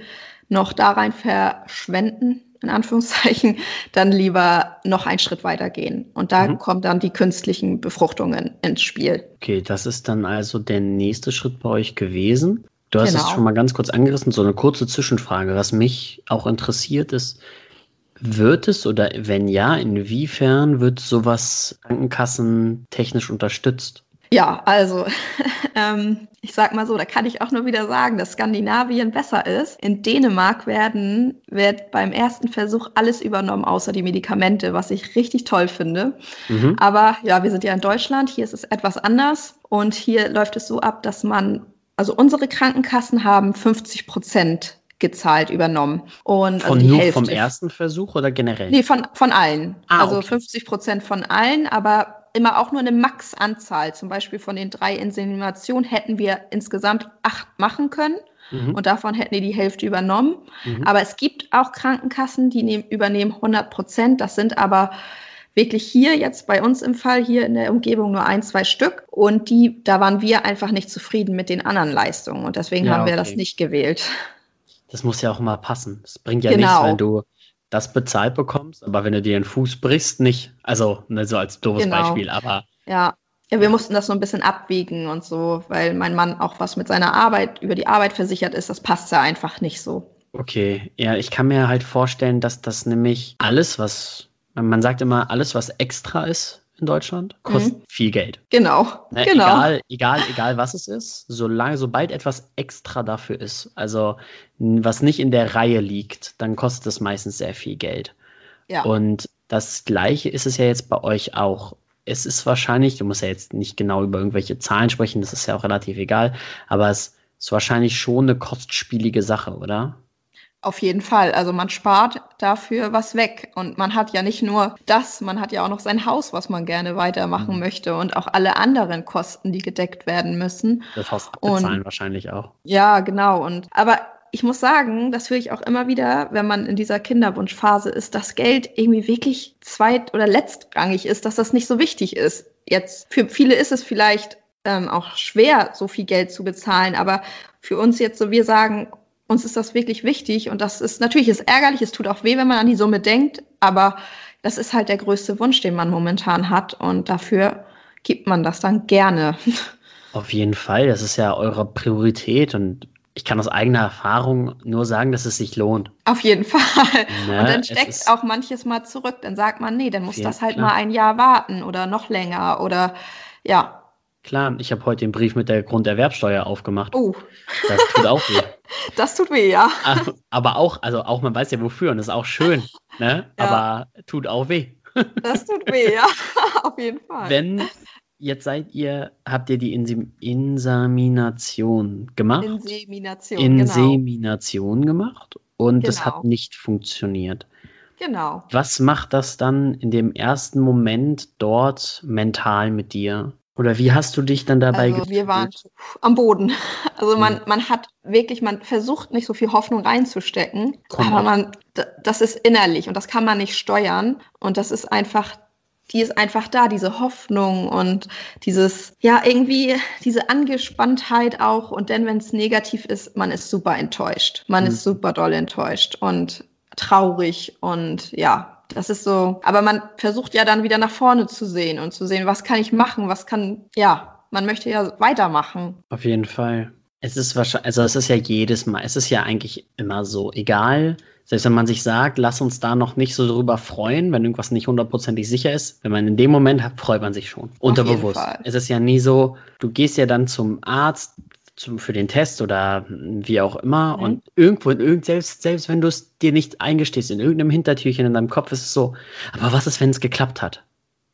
noch da rein verschwenden, in Anführungszeichen, [LAUGHS] dann lieber noch einen Schritt weiter gehen. Und da mhm. kommen dann die künstlichen Befruchtungen ins Spiel. Okay, das ist dann also der nächste Schritt bei euch gewesen. Du hast genau. es schon mal ganz kurz angerissen, so eine kurze Zwischenfrage. Was mich auch interessiert ist, wird es oder wenn ja, inwiefern wird sowas Krankenkassen technisch unterstützt? Ja, also [LAUGHS] ähm, ich sag mal so, da kann ich auch nur wieder sagen, dass Skandinavien besser ist. In Dänemark werden wird beim ersten Versuch alles übernommen, außer die Medikamente, was ich richtig toll finde. Mhm. Aber ja, wir sind ja in Deutschland, hier ist es etwas anders und hier läuft es so ab, dass man, also unsere Krankenkassen haben 50 Prozent gezahlt, übernommen. Und von also nur Hälfte. vom ersten Versuch oder generell? Nee, von, von allen. Ah, also okay. 50 Prozent von allen, aber immer auch nur eine Max-Anzahl. Zum Beispiel von den drei Inseminationen hätten wir insgesamt acht machen können. Mhm. Und davon hätten die die Hälfte übernommen. Mhm. Aber es gibt auch Krankenkassen, die nehmen, übernehmen 100 Prozent. Das sind aber wirklich hier jetzt bei uns im Fall hier in der Umgebung nur ein, zwei Stück. Und die, da waren wir einfach nicht zufrieden mit den anderen Leistungen. Und deswegen ja, haben wir okay. das nicht gewählt. Das muss ja auch immer passen. Es bringt ja genau. nichts, wenn du das bezahlt bekommst, aber wenn du dir den Fuß brichst, nicht. Also, ne, so als doofes genau. Beispiel, aber. Ja. Ja, wir mussten das so ein bisschen abwiegen und so, weil mein Mann auch was mit seiner Arbeit, über die Arbeit versichert ist, das passt ja einfach nicht so. Okay, ja, ich kann mir halt vorstellen, dass das nämlich alles, was, man sagt immer, alles, was extra ist, in Deutschland, kostet mhm. viel Geld. Genau. Ne, genau. Egal, egal, egal was es ist, solange, sobald etwas extra dafür ist, also was nicht in der Reihe liegt, dann kostet es meistens sehr viel Geld. Ja. Und das Gleiche ist es ja jetzt bei euch auch. Es ist wahrscheinlich, du musst ja jetzt nicht genau über irgendwelche Zahlen sprechen, das ist ja auch relativ egal, aber es ist wahrscheinlich schon eine kostspielige Sache, oder? Auf jeden Fall. Also man spart dafür was weg. Und man hat ja nicht nur das, man hat ja auch noch sein Haus, was man gerne weitermachen mhm. möchte und auch alle anderen Kosten, die gedeckt werden müssen. Das Haus abbezahlen und, wahrscheinlich auch. Ja, genau. Und aber ich muss sagen, das höre ich auch immer wieder, wenn man in dieser Kinderwunschphase ist, dass Geld irgendwie wirklich zweit- oder letztrangig ist, dass das nicht so wichtig ist. Jetzt für viele ist es vielleicht ähm, auch schwer, so viel Geld zu bezahlen, aber für uns jetzt so, wir sagen, uns ist das wirklich wichtig und das ist natürlich ist ärgerlich, es tut auch weh, wenn man an die Summe denkt, aber das ist halt der größte Wunsch, den man momentan hat und dafür gibt man das dann gerne. [LAUGHS] Auf jeden Fall, das ist ja eure Priorität und ich kann aus eigener Erfahrung nur sagen, dass es sich lohnt. Auf jeden Fall. Ne? Und dann steckt auch manches mal zurück. Dann sagt man, nee, dann muss das halt klar. mal ein Jahr warten oder noch länger oder ja. Klar, ich habe heute den Brief mit der Grunderwerbsteuer aufgemacht. Oh. Das tut auch weh. [LAUGHS] Das tut weh, ja. Aber auch, also auch man weiß ja wofür und das ist auch schön, ne? Ja. Aber tut auch weh. Das tut weh, ja. [LAUGHS] Auf jeden Fall. Wenn jetzt seid ihr, habt ihr die Insem Insemination gemacht? Insemination, Insemination genau. gemacht und genau. das hat nicht funktioniert. Genau. Was macht das dann in dem ersten Moment dort mental mit dir? Oder wie hast du dich dann dabei also, gefühlt? Wir waren am Boden. [LAUGHS] Also man, hm. man hat wirklich, man versucht nicht so viel Hoffnung reinzustecken, Komm aber man, das ist innerlich und das kann man nicht steuern. Und das ist einfach die ist einfach da, diese Hoffnung und dieses, ja, irgendwie diese Angespanntheit auch. Und dann, wenn es negativ ist, man ist super enttäuscht. Man mhm. ist super doll enttäuscht und traurig und ja, das ist so. Aber man versucht ja dann wieder nach vorne zu sehen und zu sehen, was kann ich machen, was kann, ja, man möchte ja weitermachen. Auf jeden Fall. Es ist wahrscheinlich, also es ist ja jedes Mal, es ist ja eigentlich immer so, egal selbst wenn man sich sagt, lass uns da noch nicht so drüber freuen, wenn irgendwas nicht hundertprozentig sicher ist, wenn man in dem Moment hat, freut man sich schon. Unterbewusst. Es ist ja nie so, du gehst ja dann zum Arzt zum, für den Test oder wie auch immer mhm. und irgendwo, in irgend, selbst, selbst wenn du es dir nicht eingestehst, in irgendeinem Hintertürchen in deinem Kopf ist es so, aber was ist, wenn es geklappt hat?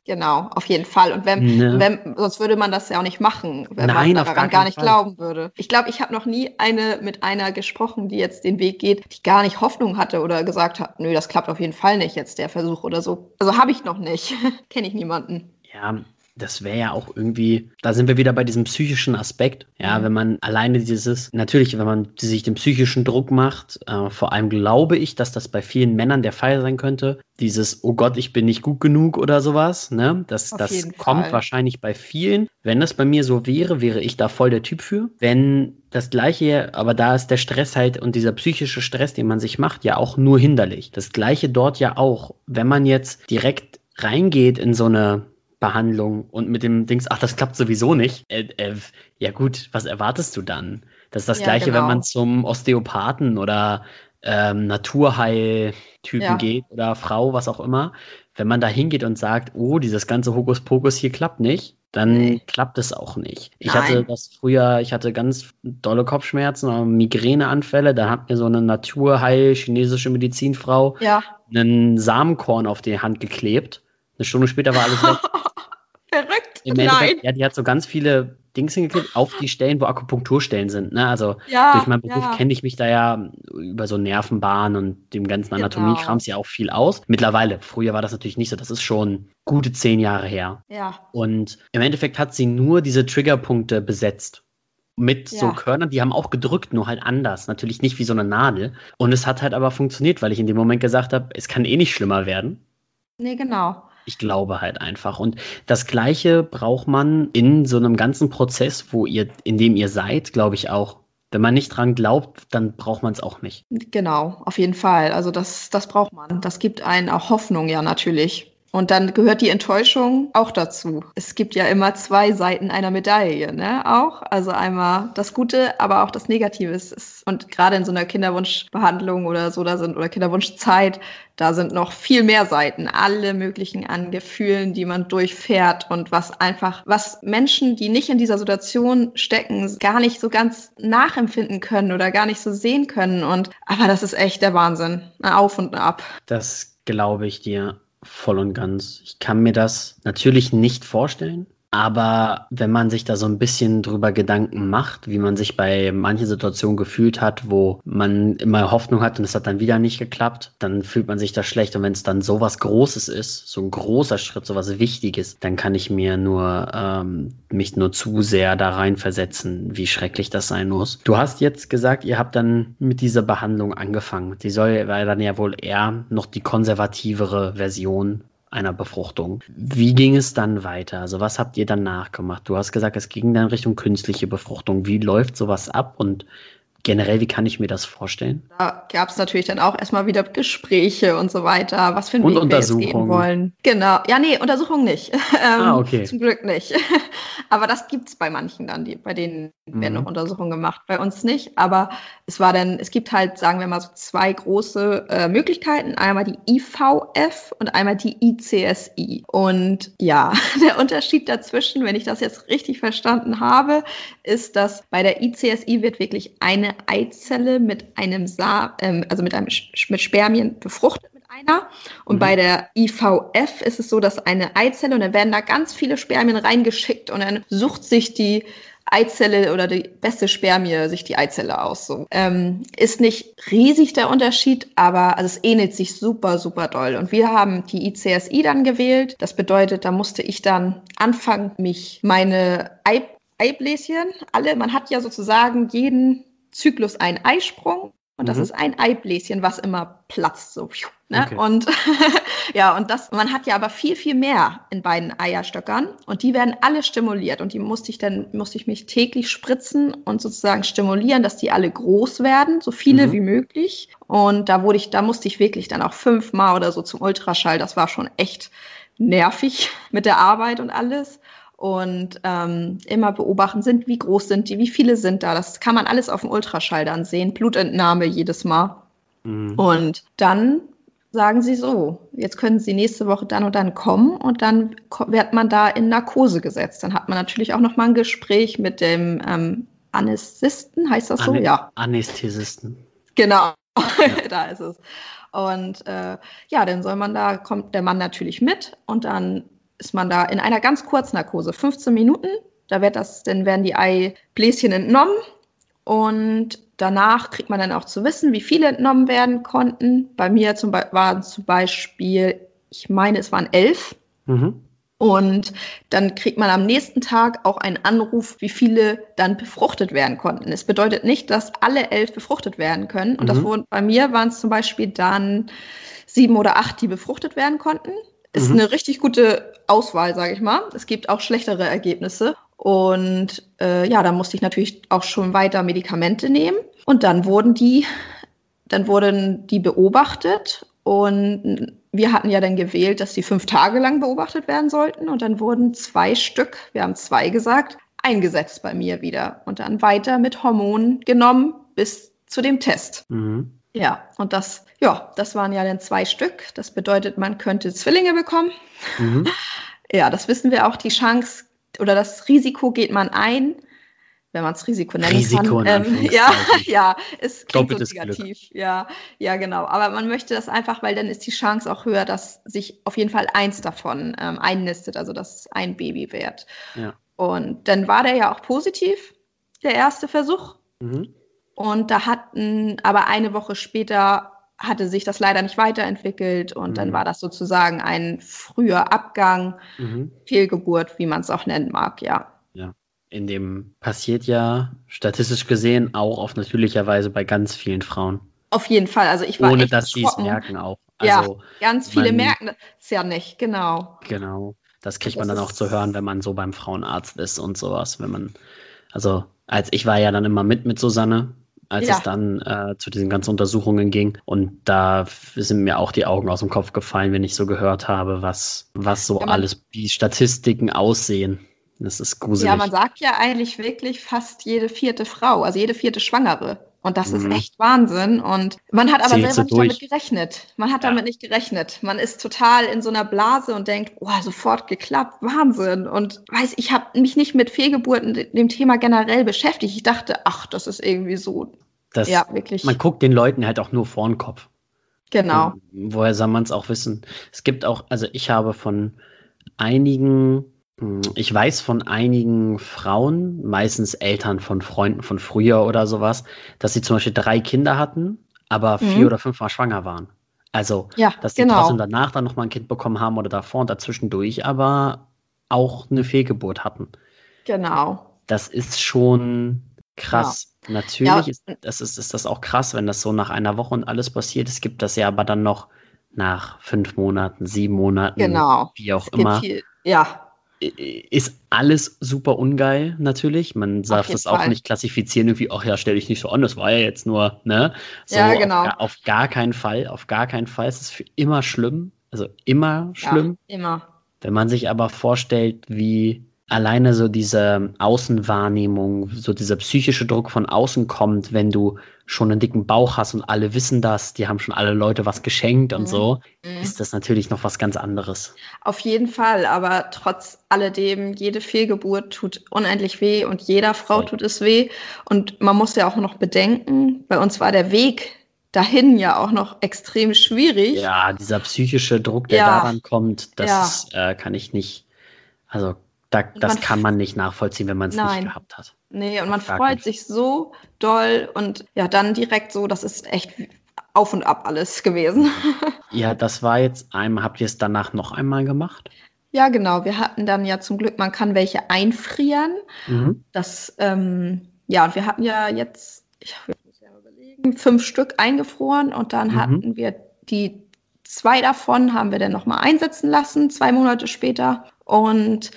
Genau, auf jeden Fall. Und wenn, ne. wenn, sonst würde man das ja auch nicht machen, wenn Nein, man daran gar nicht Fall. glauben würde. Ich glaube, ich habe noch nie eine mit einer gesprochen, die jetzt den Weg geht, die gar nicht Hoffnung hatte oder gesagt hat, nö, das klappt auf jeden Fall nicht jetzt der Versuch oder so. Also habe ich noch nicht. [LAUGHS] Kenne ich niemanden. Ja, das wäre ja auch irgendwie, da sind wir wieder bei diesem psychischen Aspekt. Ja, mhm. wenn man alleine dieses, natürlich, wenn man sich den psychischen Druck macht, äh, vor allem glaube ich, dass das bei vielen Männern der Fall sein könnte. Dieses, oh Gott, ich bin nicht gut genug oder sowas, ne? Das, das kommt Fall. wahrscheinlich bei vielen. Wenn das bei mir so wäre, wäre ich da voll der Typ für. Wenn das Gleiche, aber da ist der Stress halt und dieser psychische Stress, den man sich macht, ja auch nur hinderlich. Das Gleiche dort ja auch. Wenn man jetzt direkt reingeht in so eine Behandlung und mit dem Dings, ach, das klappt sowieso nicht. Äh, äh, ja gut, was erwartest du dann? Das ist das ja, gleiche, genau. wenn man zum Osteopathen oder ähm, Naturheiltypen ja. geht oder Frau, was auch immer. Wenn man da hingeht und sagt, oh, dieses ganze Hokuspokus hier klappt nicht, dann nee. klappt es auch nicht. Ich Nein. hatte das früher, ich hatte ganz dolle Kopfschmerzen, Migräneanfälle, da hat mir so eine Naturheil chinesische Medizinfrau ja. einen Samenkorn auf die Hand geklebt. Eine Stunde später war alles weg. [LAUGHS] Verrückt. Im Endeffekt, ja, die hat so ganz viele Dings hingeklebt auf die Stellen, wo Akupunkturstellen sind. Ne? Also ja, durch meinen Beruf ja. kenne ich mich da ja über so Nervenbahnen und dem ganzen genau. Anatomiekrams genau. ja auch viel aus. Mittlerweile, früher war das natürlich nicht so, das ist schon gute zehn Jahre her. Ja. Und im Endeffekt hat sie nur diese Triggerpunkte besetzt mit ja. so Körnern, die haben auch gedrückt, nur halt anders. Natürlich nicht wie so eine Nadel. Und es hat halt aber funktioniert, weil ich in dem Moment gesagt habe, es kann eh nicht schlimmer werden. Nee, genau. Ich glaube halt einfach. Und das Gleiche braucht man in so einem ganzen Prozess, wo ihr, in dem ihr seid, glaube ich auch. Wenn man nicht dran glaubt, dann braucht man es auch nicht. Genau, auf jeden Fall. Also das, das braucht man. Das gibt einen auch Hoffnung, ja, natürlich. Und dann gehört die Enttäuschung auch dazu. Es gibt ja immer zwei Seiten einer Medaille, ne? Auch. Also einmal das Gute, aber auch das Negative. Und gerade in so einer Kinderwunschbehandlung oder so, da sind, oder Kinderwunschzeit, da sind noch viel mehr Seiten. Alle möglichen an Gefühlen, die man durchfährt und was einfach, was Menschen, die nicht in dieser Situation stecken, gar nicht so ganz nachempfinden können oder gar nicht so sehen können. Und, aber das ist echt der Wahnsinn. Auf und ab. Das glaube ich dir voll und ganz. Ich kann mir das natürlich nicht vorstellen, Aber wenn man sich da so ein bisschen drüber Gedanken macht, wie man sich bei manchen Situationen gefühlt hat, wo man immer Hoffnung hat und es hat dann wieder nicht geklappt, dann fühlt man sich da schlecht. Und wenn es dann sowas Großes ist, so ein großer Schritt, sowas Wichtiges, dann kann ich mir nur ähm, mich nur zu sehr da reinversetzen, wie schrecklich das sein muss. Du hast jetzt gesagt, ihr habt dann mit dieser Behandlung angefangen. Die soll war dann ja wohl eher noch die konservativere Version einer Befruchtung. Wie ging es dann weiter? Also was habt ihr danach gemacht? Du hast gesagt, es ging dann Richtung künstliche Befruchtung. Wie läuft sowas ab und generell, wie kann ich mir das vorstellen? Da gab es natürlich dann auch erstmal wieder Gespräche und so weiter, was für ein Weg wir jetzt gehen wollen. Genau. Ja, nee, Untersuchung nicht. [LAUGHS] ähm, ah, okay. Zum Glück nicht. [LAUGHS] Aber das gibt es bei manchen dann, die, bei denen mhm. werden noch Untersuchungen gemacht, bei uns nicht. Aber es war dann, es gibt halt, sagen wir mal, so zwei große äh, Möglichkeiten. Einmal die IVF und einmal die ICSI. Und ja, [LAUGHS] der Unterschied dazwischen, wenn ich das jetzt richtig verstanden habe, ist, dass bei der ICSI wird wirklich eine Eizelle mit einem Sa ähm, also mit einem mit Spermien befruchtet mit einer. Und mhm. bei der IVF ist es so, dass eine Eizelle und dann werden da ganz viele Spermien reingeschickt und dann sucht sich die Eizelle oder die beste Spermie sich die Eizelle aus. So. Ähm, ist nicht riesig der Unterschied, aber also es ähnelt sich super, super doll. Und wir haben die ICSI dann gewählt. Das bedeutet, da musste ich dann anfangen, mich meine Ei Eibläschen, alle, man hat ja sozusagen jeden Zyklus ein Eisprung und das mhm. ist ein Eibläschen, was immer platzt. So. Ne? Okay. Und [LAUGHS] ja, und das, man hat ja aber viel, viel mehr in beiden Eierstöckern und die werden alle stimuliert. Und die musste ich dann, musste ich mich täglich spritzen und sozusagen stimulieren, dass die alle groß werden, so viele mhm. wie möglich. Und da wurde ich, da musste ich wirklich dann auch fünfmal oder so zum Ultraschall. Das war schon echt nervig [LAUGHS] mit der Arbeit und alles und ähm, immer beobachten sind, wie groß sind die, wie viele sind da. Das kann man alles auf dem Ultraschall dann sehen. Blutentnahme jedes Mal. Mhm. Und dann sagen sie so, jetzt können sie nächste Woche dann und dann kommen und dann wird man da in Narkose gesetzt. Dann hat man natürlich auch noch mal ein Gespräch mit dem ähm, Anästhesisten, heißt das so? An ja. Anästhesisten. Genau, ja. [LAUGHS] da ist es. Und äh, ja, dann soll man da, kommt der Mann natürlich mit und dann ist man da in einer ganz kurzen Narkose, 15 Minuten. Da wird das, dann werden die Eibläschen entnommen und danach kriegt man dann auch zu wissen, wie viele entnommen werden konnten. Bei mir zum waren zum Beispiel, ich meine, es waren elf. Mhm. Und dann kriegt man am nächsten Tag auch einen Anruf, wie viele dann befruchtet werden konnten. Es bedeutet nicht, dass alle elf befruchtet werden können. Und mhm. das wurden, bei mir waren es zum Beispiel dann sieben oder acht, die befruchtet werden konnten. Ist mhm. eine richtig gute Auswahl, sage ich mal. Es gibt auch schlechtere Ergebnisse. Und äh, ja, da musste ich natürlich auch schon weiter Medikamente nehmen. Und dann wurden die, dann wurden die beobachtet. Und wir hatten ja dann gewählt, dass die fünf Tage lang beobachtet werden sollten. Und dann wurden zwei Stück, wir haben zwei gesagt, eingesetzt bei mir wieder. Und dann weiter mit Hormonen genommen bis zu dem Test. Mhm. Ja, und das, ja, das waren ja dann zwei Stück. Das bedeutet, man könnte Zwillinge bekommen. Mhm. [LAUGHS] Ja, das wissen wir auch. Die Chance oder das Risiko geht man ein, wenn man es Risiko nennen Risiko kann. Ähm, [LAUGHS] ja, ja, es klingt Doppeltes so negativ. Glück. Ja, ja, genau. Aber man möchte das einfach, weil dann ist die Chance auch höher, dass sich auf jeden Fall eins davon ähm, einnistet, also dass ein Baby wird. Ja. Und dann war der ja auch positiv, der erste Versuch. Mhm. Und da hatten, aber eine Woche später hatte sich das leider nicht weiterentwickelt und mhm. dann war das sozusagen ein früher Abgang, mhm. Fehlgeburt, wie man es auch nennen mag, ja. Ja, in dem passiert ja statistisch gesehen auch auf natürlicher Weise bei ganz vielen Frauen. Auf jeden Fall, also ich war Ohne dass sie es merken auch. Also, ja, ganz viele man, merken es ja nicht, genau. Genau, das kriegt das man dann auch zu hören, wenn man so beim Frauenarzt ist und sowas, wenn man, also als ich war ja dann immer mit mit Susanne, als ja. es dann äh, zu diesen ganzen Untersuchungen ging. Und da sind mir auch die Augen aus dem Kopf gefallen, wenn ich so gehört habe, was, was so ja, alles, wie Statistiken aussehen. Das ist gruselig. Ja, man sagt ja eigentlich wirklich fast jede vierte Frau, also jede vierte Schwangere. Und das mhm. ist echt Wahnsinn. Und man hat aber Zählt selber nicht damit gerechnet. Man hat ja. damit nicht gerechnet. Man ist total in so einer Blase und denkt, oh, sofort geklappt, Wahnsinn. Und weiß, ich habe mich nicht mit Fehlgeburten, dem Thema generell beschäftigt. Ich dachte, ach, das ist irgendwie so. Das, ja, wirklich. Man guckt den Leuten halt auch nur vor den Kopf. Genau. Und woher soll man es auch wissen? Es gibt auch, also ich habe von einigen ich weiß von einigen Frauen, meistens Eltern von Freunden von früher oder sowas, dass sie zum Beispiel drei Kinder hatten, aber vier Mhm. oder fünfmal schwanger waren. Also, Ja, dass die trotzdem genau. danach dann nochmal ein Kind bekommen haben oder davor und dazwischendurch, aber auch eine Fehlgeburt hatten. Genau. Das ist schon krass. Natürlich Ja. ist das, ist, ist das auch krass, wenn das so nach einer Woche und alles passiert. Es gibt das ja aber dann noch nach fünf Monaten, sieben Monaten, Genau. wie auch Es immer. viel, ja, Ist alles super ungeil, natürlich. Man darf das auch Fall. nicht klassifizieren, irgendwie, ach ja, stell dich nicht so an, das war ja jetzt nur, ne? So, Ja, genau. Auf, gar- auf gar keinen Fall, auf gar keinen Fall. Es ist für immer schlimm, also immer schlimm. ja, immer. Wenn man sich aber vorstellt, wie alleine so diese Außenwahrnehmung, so dieser psychische Druck von außen kommt, wenn du schon einen dicken Bauch hast und alle wissen das, die haben schon alle Leute was geschenkt und Mhm. so, Mhm. ist das natürlich noch was ganz anderes. Auf jeden Fall, aber trotz alledem, jede Fehlgeburt tut unendlich weh und jeder Frau Voll. tut es weh. Und man muss ja auch noch bedenken, bei uns war der Weg dahin ja auch noch extrem schwierig. Ja, dieser psychische Druck, der Ja. daran kommt, das Ja. ist, äh, kann ich nicht, also da, das kann man nicht nachvollziehen, wenn man es nicht gehabt hat. Nee, und man gar freut sich so doll und ja, dann direkt so, das ist echt auf und ab alles gewesen. [LAUGHS] Ja, das war jetzt einmal, habt ihr es danach noch einmal gemacht? Ja, genau. Wir hatten dann ja zum Glück, man kann welche einfrieren. Mhm. Das, ähm, ja, und wir hatten ja jetzt, ich muss ja überlegen, fünf Stück eingefroren und dann Mhm. hatten wir die zwei davon haben wir dann nochmal einsetzen lassen, zwei Monate später. Und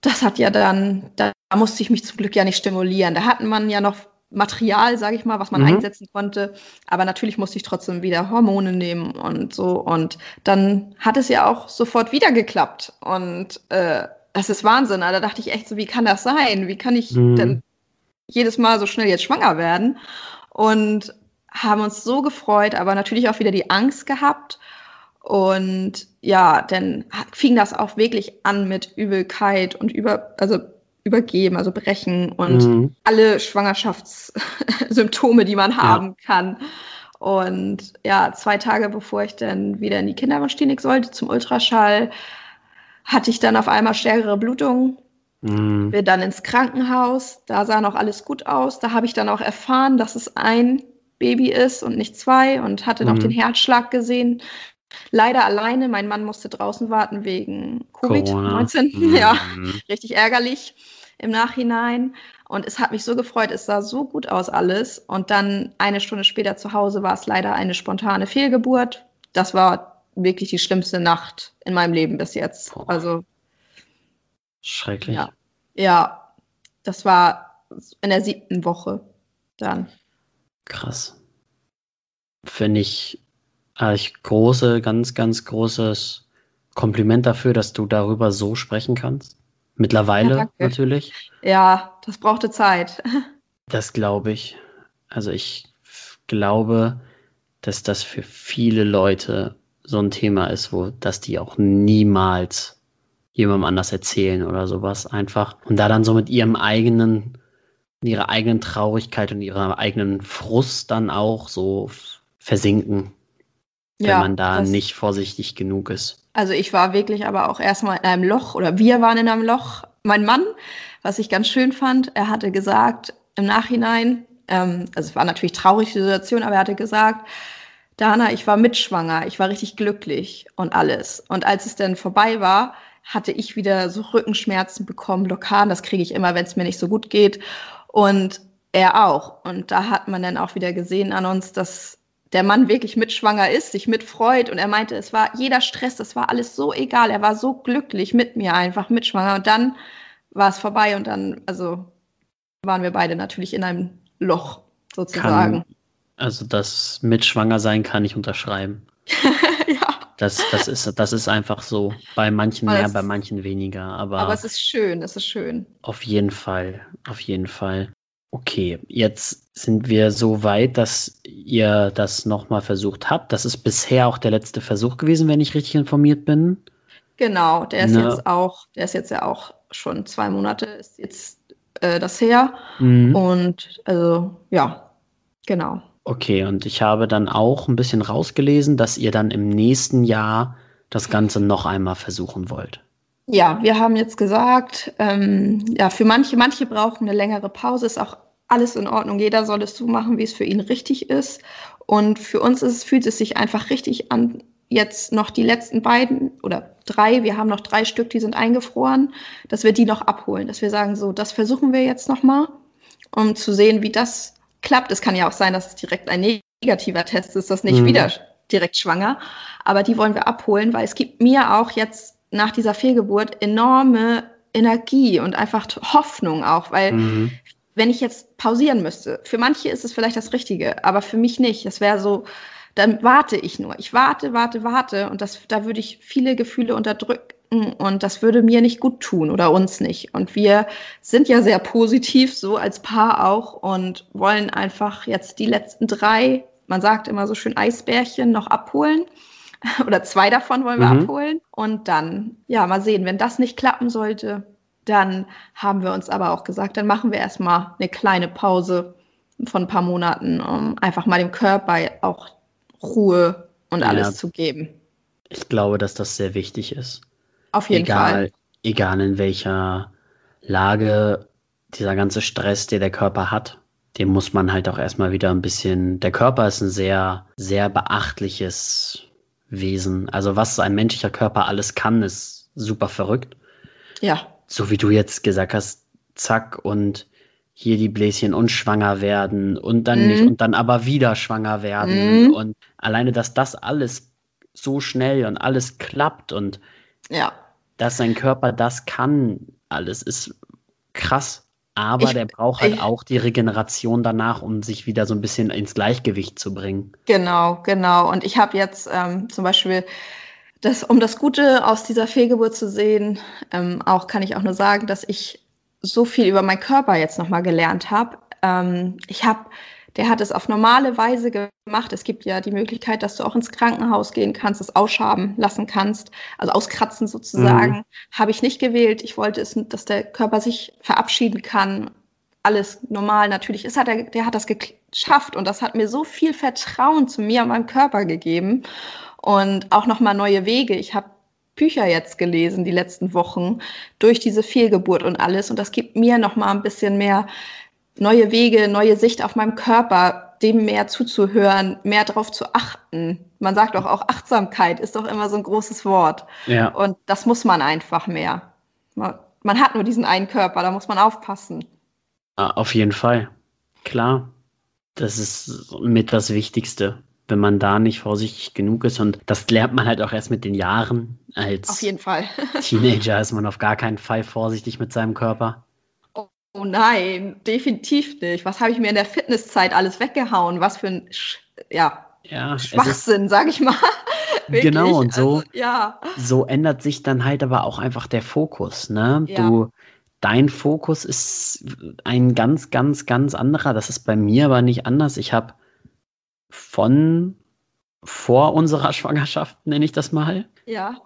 das hat ja dann, da musste ich mich zum Glück ja nicht stimulieren. Da hatten man ja noch Material, sage ich mal, was man Mhm. einsetzen konnte. Aber natürlich musste ich trotzdem wieder Hormone nehmen und so. Und dann hat es ja auch sofort wieder geklappt. Und äh, das ist Wahnsinn. Da dachte ich echt so, wie kann das sein? Wie kann ich Mhm. denn jedes Mal so schnell jetzt schwanger werden? Und haben uns so gefreut, aber natürlich auch wieder die Angst gehabt. Und ja, dann fing das auch wirklich an mit Übelkeit und über, also übergeben, also brechen und Mhm. alle Schwangerschaftssymptome, die man haben kann. Und ja, zwei Tage bevor ich dann wieder in die Kinderwunschklinik sollte zum Ultraschall, hatte ich dann auf einmal stärkere Blutungen. Mhm. Bin dann ins Krankenhaus. Da sah noch alles gut aus. Da habe ich dann auch erfahren, dass es ein Baby ist und nicht zwei und hatte noch Mhm. den Herzschlag Leider alleine. Mein Mann musste draußen warten wegen Covid-19. [LAUGHS] Mhm. Ja, richtig ärgerlich im Nachhinein. Und es hat mich so gefreut, es sah so gut aus alles. Und dann eine Stunde später zu Hause war es leider eine spontane Fehlgeburt. Das war wirklich die schlimmste Nacht in meinem Leben bis jetzt. Boah. Also Schrecklich. ja, ja, das war in der siebten Woche dann. Krass. Finde ich, ich große, ganz, ganz großes Kompliment dafür, dass du darüber so sprechen kannst. Mittlerweile Ja, natürlich. Ja, das brauchte Zeit. [LAUGHS] Das glaube ich. Also ich glaube, dass das für viele Leute so ein Thema ist, wo, dass die auch niemals jemandem anders erzählen oder sowas einfach. Und da dann so mit ihrem eigenen, ihrer eigenen Traurigkeit und ihrer eigenen Frust dann auch so versinken, wenn man da nicht vorsichtig genug ist. Also ich war wirklich aber auch erstmal in einem Loch oder wir waren in einem Loch. Mein Mann, was ich ganz schön fand, er hatte gesagt im Nachhinein, ähm, also es war natürlich traurig die Situation, aber er hatte gesagt, Dana, ich war mitschwanger, ich war richtig glücklich und alles. Und als es dann vorbei war, hatte ich wieder so Rückenschmerzen bekommen, Blockaden, das kriege ich immer, wenn es mir nicht so gut geht. Und er auch. Und da hat man dann auch wieder gesehen an uns, dass der Mann wirklich mitschwanger ist, sich mitfreut und er meinte, es war jeder Stress, das war alles so egal, er war so glücklich mit mir einfach mitschwanger und dann war es vorbei und dann, also waren wir beide natürlich in einem Loch sozusagen. Kann, also das mit schwanger sein kann ich unterschreiben. [LAUGHS] ja, Das, das, ist, das ist einfach so. Bei manchen Aber mehr, bei manchen weniger. Aber, aber es ist schön, es ist schön. auf jeden Fall. Auf jeden Fall. Okay, jetzt sind wir so weit, dass ihr das nochmal versucht habt. Das ist bisher auch der letzte Versuch gewesen, wenn ich richtig informiert bin. Genau, der ist Ne. jetzt auch, der ist jetzt ja auch schon zwei Monate, ist jetzt äh, das her. Mhm. Und also, ja, genau. Okay, und ich habe dann auch ein bisschen rausgelesen, dass ihr dann im nächsten Jahr das Ganze noch einmal versuchen wollt. Ja, wir haben jetzt gesagt, ähm, ja, für manche, manche brauchen eine längere Pause, ist auch alles in Ordnung. Jeder soll es so machen, wie es für ihn richtig ist. Und für uns ist, fühlt es sich einfach richtig an, jetzt noch die letzten beiden oder drei, wir haben noch drei Stück, die sind eingefroren, dass wir die noch abholen, dass wir sagen, so, das versuchen wir jetzt nochmal, um zu sehen, wie das klappt. Es kann ja auch sein, dass es direkt ein negativer Test ist, das nicht mhm. wieder direkt schwanger. Aber die wollen wir abholen, weil es gibt mir auch jetzt nach dieser Fehlgeburt enorme Energie und einfach Hoffnung auch, weil mhm. Wenn ich jetzt pausieren müsste, für manche ist es vielleicht das Richtige, aber für mich nicht. Es wäre so, dann warte ich nur. Ich warte, warte, warte und das, da würde ich viele Gefühle unterdrücken und das würde mir nicht gut tun oder uns nicht. Und wir sind ja sehr positiv, so als Paar auch und wollen einfach jetzt die letzten drei, man sagt immer so schön Eisbärchen, noch abholen [LAUGHS] oder zwei davon wollen wir mhm. abholen. Und dann, ja, mal sehen, wenn das nicht klappen sollte, dann haben wir uns aber auch gesagt, dann machen wir erstmal eine kleine Pause von ein paar Monaten, um einfach mal dem Körper auch Ruhe und alles ja, zu geben. Ich glaube, dass das sehr wichtig ist. Auf jeden egal, Fall. Egal in welcher Lage dieser ganze Stress, der der Körper hat, dem muss man halt auch erstmal wieder ein bisschen. Der Körper ist ein sehr, sehr beachtliches Wesen. Also was ein menschlicher Körper alles kann, ist super verrückt. Ja. So wie du jetzt gesagt hast, zack und hier die Bläschen und schwanger werden und dann mhm. nicht und dann aber wieder schwanger werden. Mhm. Und alleine, dass das alles so schnell und alles klappt und ja. dass sein Körper das kann, alles ist krass. Aber ich, der braucht halt ich, auch die Regeneration danach, um sich wieder so ein bisschen ins Gleichgewicht zu bringen. Genau, genau. Und ich habe jetzt ähm, zum Beispiel, das, um das Gute aus dieser Fehlgeburt zu sehen, ähm, auch kann ich auch nur sagen, dass ich so viel über meinen Körper jetzt nochmal gelernt habe. Ähm, ich habe der hat es auf normale Weise gemacht. Es gibt ja die Möglichkeit, dass du auch ins Krankenhaus gehen kannst, es ausschaben lassen kannst, also auskratzen sozusagen. Mhm. Habe ich nicht gewählt. Ich wollte es, dass der Körper sich verabschieden kann. Alles normal natürlich ist. Hat er, der hat das geschafft und das hat mir so viel Vertrauen zu mir und meinem Körper gegeben und auch nochmal neue Wege. Ich habe Bücher jetzt gelesen die letzten Wochen durch diese Fehlgeburt und alles und das gibt mir nochmal ein bisschen mehr neue Wege, neue Sicht auf meinem Körper, dem mehr zuzuhören, mehr darauf zu achten. Man sagt doch auch Achtsamkeit ist doch immer so ein großes Wort. Ja. Und das muss man einfach mehr. Man, man hat nur diesen einen Körper, da muss man aufpassen. Ah, auf jeden Fall. Klar. Das ist mit das Wichtigste, wenn man da nicht vorsichtig genug ist. Und das lernt man halt auch erst mit den Jahren. Als auf jeden Fall. [LAUGHS] Teenager ist man auf gar keinen Fall vorsichtig mit seinem Körper. Oh nein, definitiv nicht. Was habe ich mir in der Fitnesszeit alles weggehauen? Was für ein Sch ja, ja, Schwachsinn, sag ich mal. [LAUGHS] genau, und so, also, ja. so ändert sich dann halt aber auch einfach der Fokus. Ne? Ja. Du, dein Fokus ist ein ganz, ganz, ganz anderer. Das ist bei mir aber nicht anders. Ich habe von vor unserer [LAUGHS] Schwangerschaft, nenne ich das mal. Ja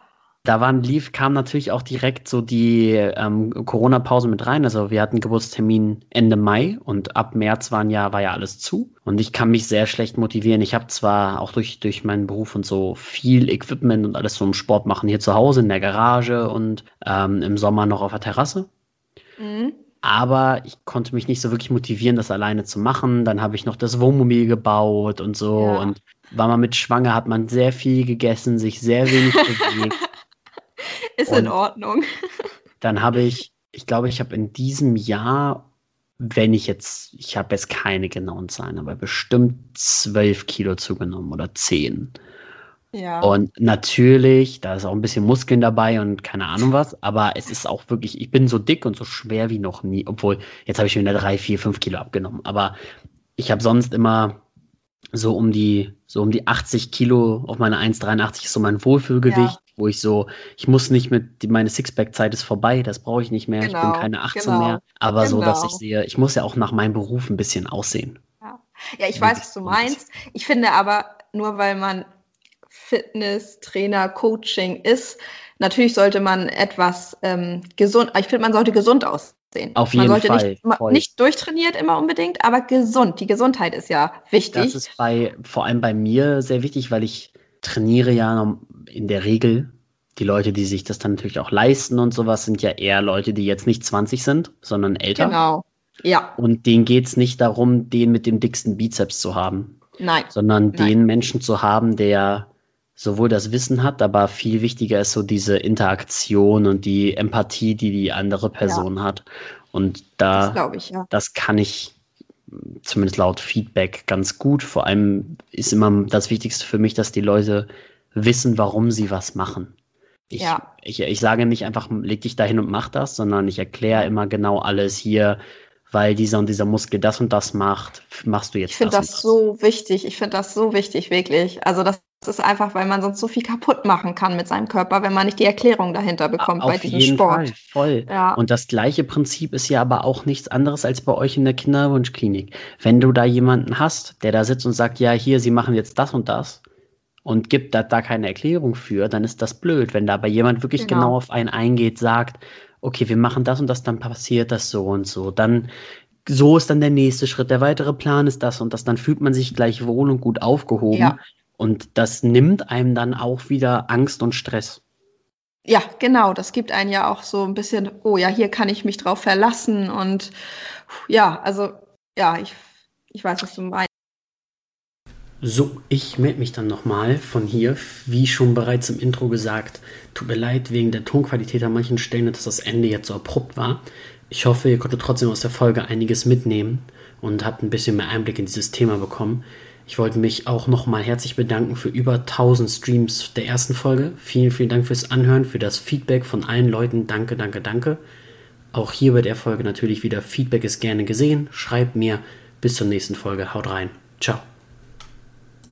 da waren, lief, kam natürlich auch direkt so die ähm, Corona-Pause mit rein. Also wir hatten Geburtstermin Ende Mai und ab März waren ja, war ja alles zu. Und ich kann mich sehr schlecht motivieren. Ich habe zwar auch durch, durch meinen Beruf und so viel Equipment und alles zum Sport machen hier zu Hause in der Garage und ähm, im Sommer noch auf der Terrasse. Mhm. Aber ich konnte mich nicht so wirklich motivieren, das alleine zu machen. Dann habe ich noch das Wohnmobil gebaut und so. Ja. Und war man mit schwanger, hat man sehr viel gegessen, sich sehr wenig bewegt. [LAUGHS] Ist und in Ordnung. [LAUGHS] Dann habe ich, ich glaube, ich habe in diesem Jahr, wenn ich jetzt, ich habe jetzt keine genauen Zahlen, aber bestimmt zwölf Kilo zugenommen oder zehn. Ja. Und natürlich, da ist auch ein bisschen Muskeln dabei und keine Ahnung was, aber es ist auch wirklich, ich bin so dick und so schwer wie noch nie, obwohl jetzt habe ich wieder drei, vier, fünf Kilo abgenommen. Aber ich habe sonst immer so um die, so um die 80 Kilo auf meine 1,83 ist so mein Wohlfühlgewicht. Ja wo ich so, ich muss nicht mit, die, meine Sixpack-Zeit ist vorbei, das brauche ich nicht mehr, genau, ich bin genau, keine 18 genau, mehr. Aber genau. so, dass ich genau. sehe, ich muss ja auch nach meinem Beruf ein bisschen aussehen. Ja, ja ich weiß, was du meinst. Ich finde aber, nur weil man Fitness, Trainer, Coaching ist, natürlich sollte man etwas ähm, gesund, ich finde, man sollte gesund aussehen. Auf jeden man sollte Fall. Nicht, nicht durchtrainiert immer unbedingt, aber gesund. Die Gesundheit ist ja wichtig. Das ist bei, vor allem bei mir sehr wichtig, weil ich trainiere ja in der Regel die Leute, die sich das dann natürlich auch leisten und sowas, sind ja eher Leute, die jetzt nicht 20 sind, sondern älter. Genau. Ja. Und denen geht es nicht darum, den mit dem dicksten Bizeps zu haben. Nein. Sondern Nein. den Menschen zu haben, der sowohl das Wissen hat, aber viel wichtiger ist so diese Interaktion und die Empathie, die die andere Person ja. hat. Und da, das, ich, ja. das kann ich zumindest laut Feedback ganz gut. Vor allem ist immer das Wichtigste für mich, dass die Leute wissen, warum sie was machen. Ich, ja. ich, ich sage nicht einfach, leg dich dahin und mach das, sondern ich erkläre immer genau alles hier, weil dieser und dieser Muskel das und das macht, machst du jetzt Ich finde das, das, so wichtig. Ich finde das so wichtig, wirklich. Also das ist einfach, weil man sonst so viel kaputt machen kann mit seinem Körper, wenn man nicht die Erklärung dahinter bekommt Auf bei diesem jeden Sport. Fall, voll. Ja. Und das gleiche Prinzip ist ja aber auch nichts anderes als bei euch in der Kinderwunschklinik. Wenn du da jemanden hast, der da sitzt und sagt, ja, hier, sie machen jetzt das und das und gibt da, da keine Erklärung für, dann ist das blöd. Wenn da aber jemand wirklich Genau. genau auf einen eingeht, sagt, okay, wir machen das und das, dann passiert das so und so. Dann so ist dann der nächste Schritt. Der weitere Plan ist das und das. Dann fühlt man sich gleich wohl und gut aufgehoben. Ja. Und das nimmt einem dann auch wieder Angst und Stress. Ja, genau. Das gibt einen ja auch so ein bisschen, oh ja, hier kann ich mich drauf verlassen. Und ja, also ja, ich, ich weiß, was du meinst. So, ich melde mich dann nochmal von hier. Wie schon bereits im Intro gesagt, tut mir leid wegen der Tonqualität an manchen Stellen, dass das Ende jetzt so abrupt war. Ich hoffe, ihr konntet trotzdem aus der Folge einiges mitnehmen und habt ein bisschen mehr Einblick in dieses Thema bekommen. Ich wollte mich auch nochmal herzlich bedanken für über 1000 Streams der ersten Folge. Vielen, vielen Dank fürs Anhören, für das Feedback von allen Leuten. Danke, danke, danke. Auch hier bei der Folge natürlich wieder Feedback ist gerne gesehen. Schreibt mir. Bis zur nächsten Folge. Haut rein. Ciao.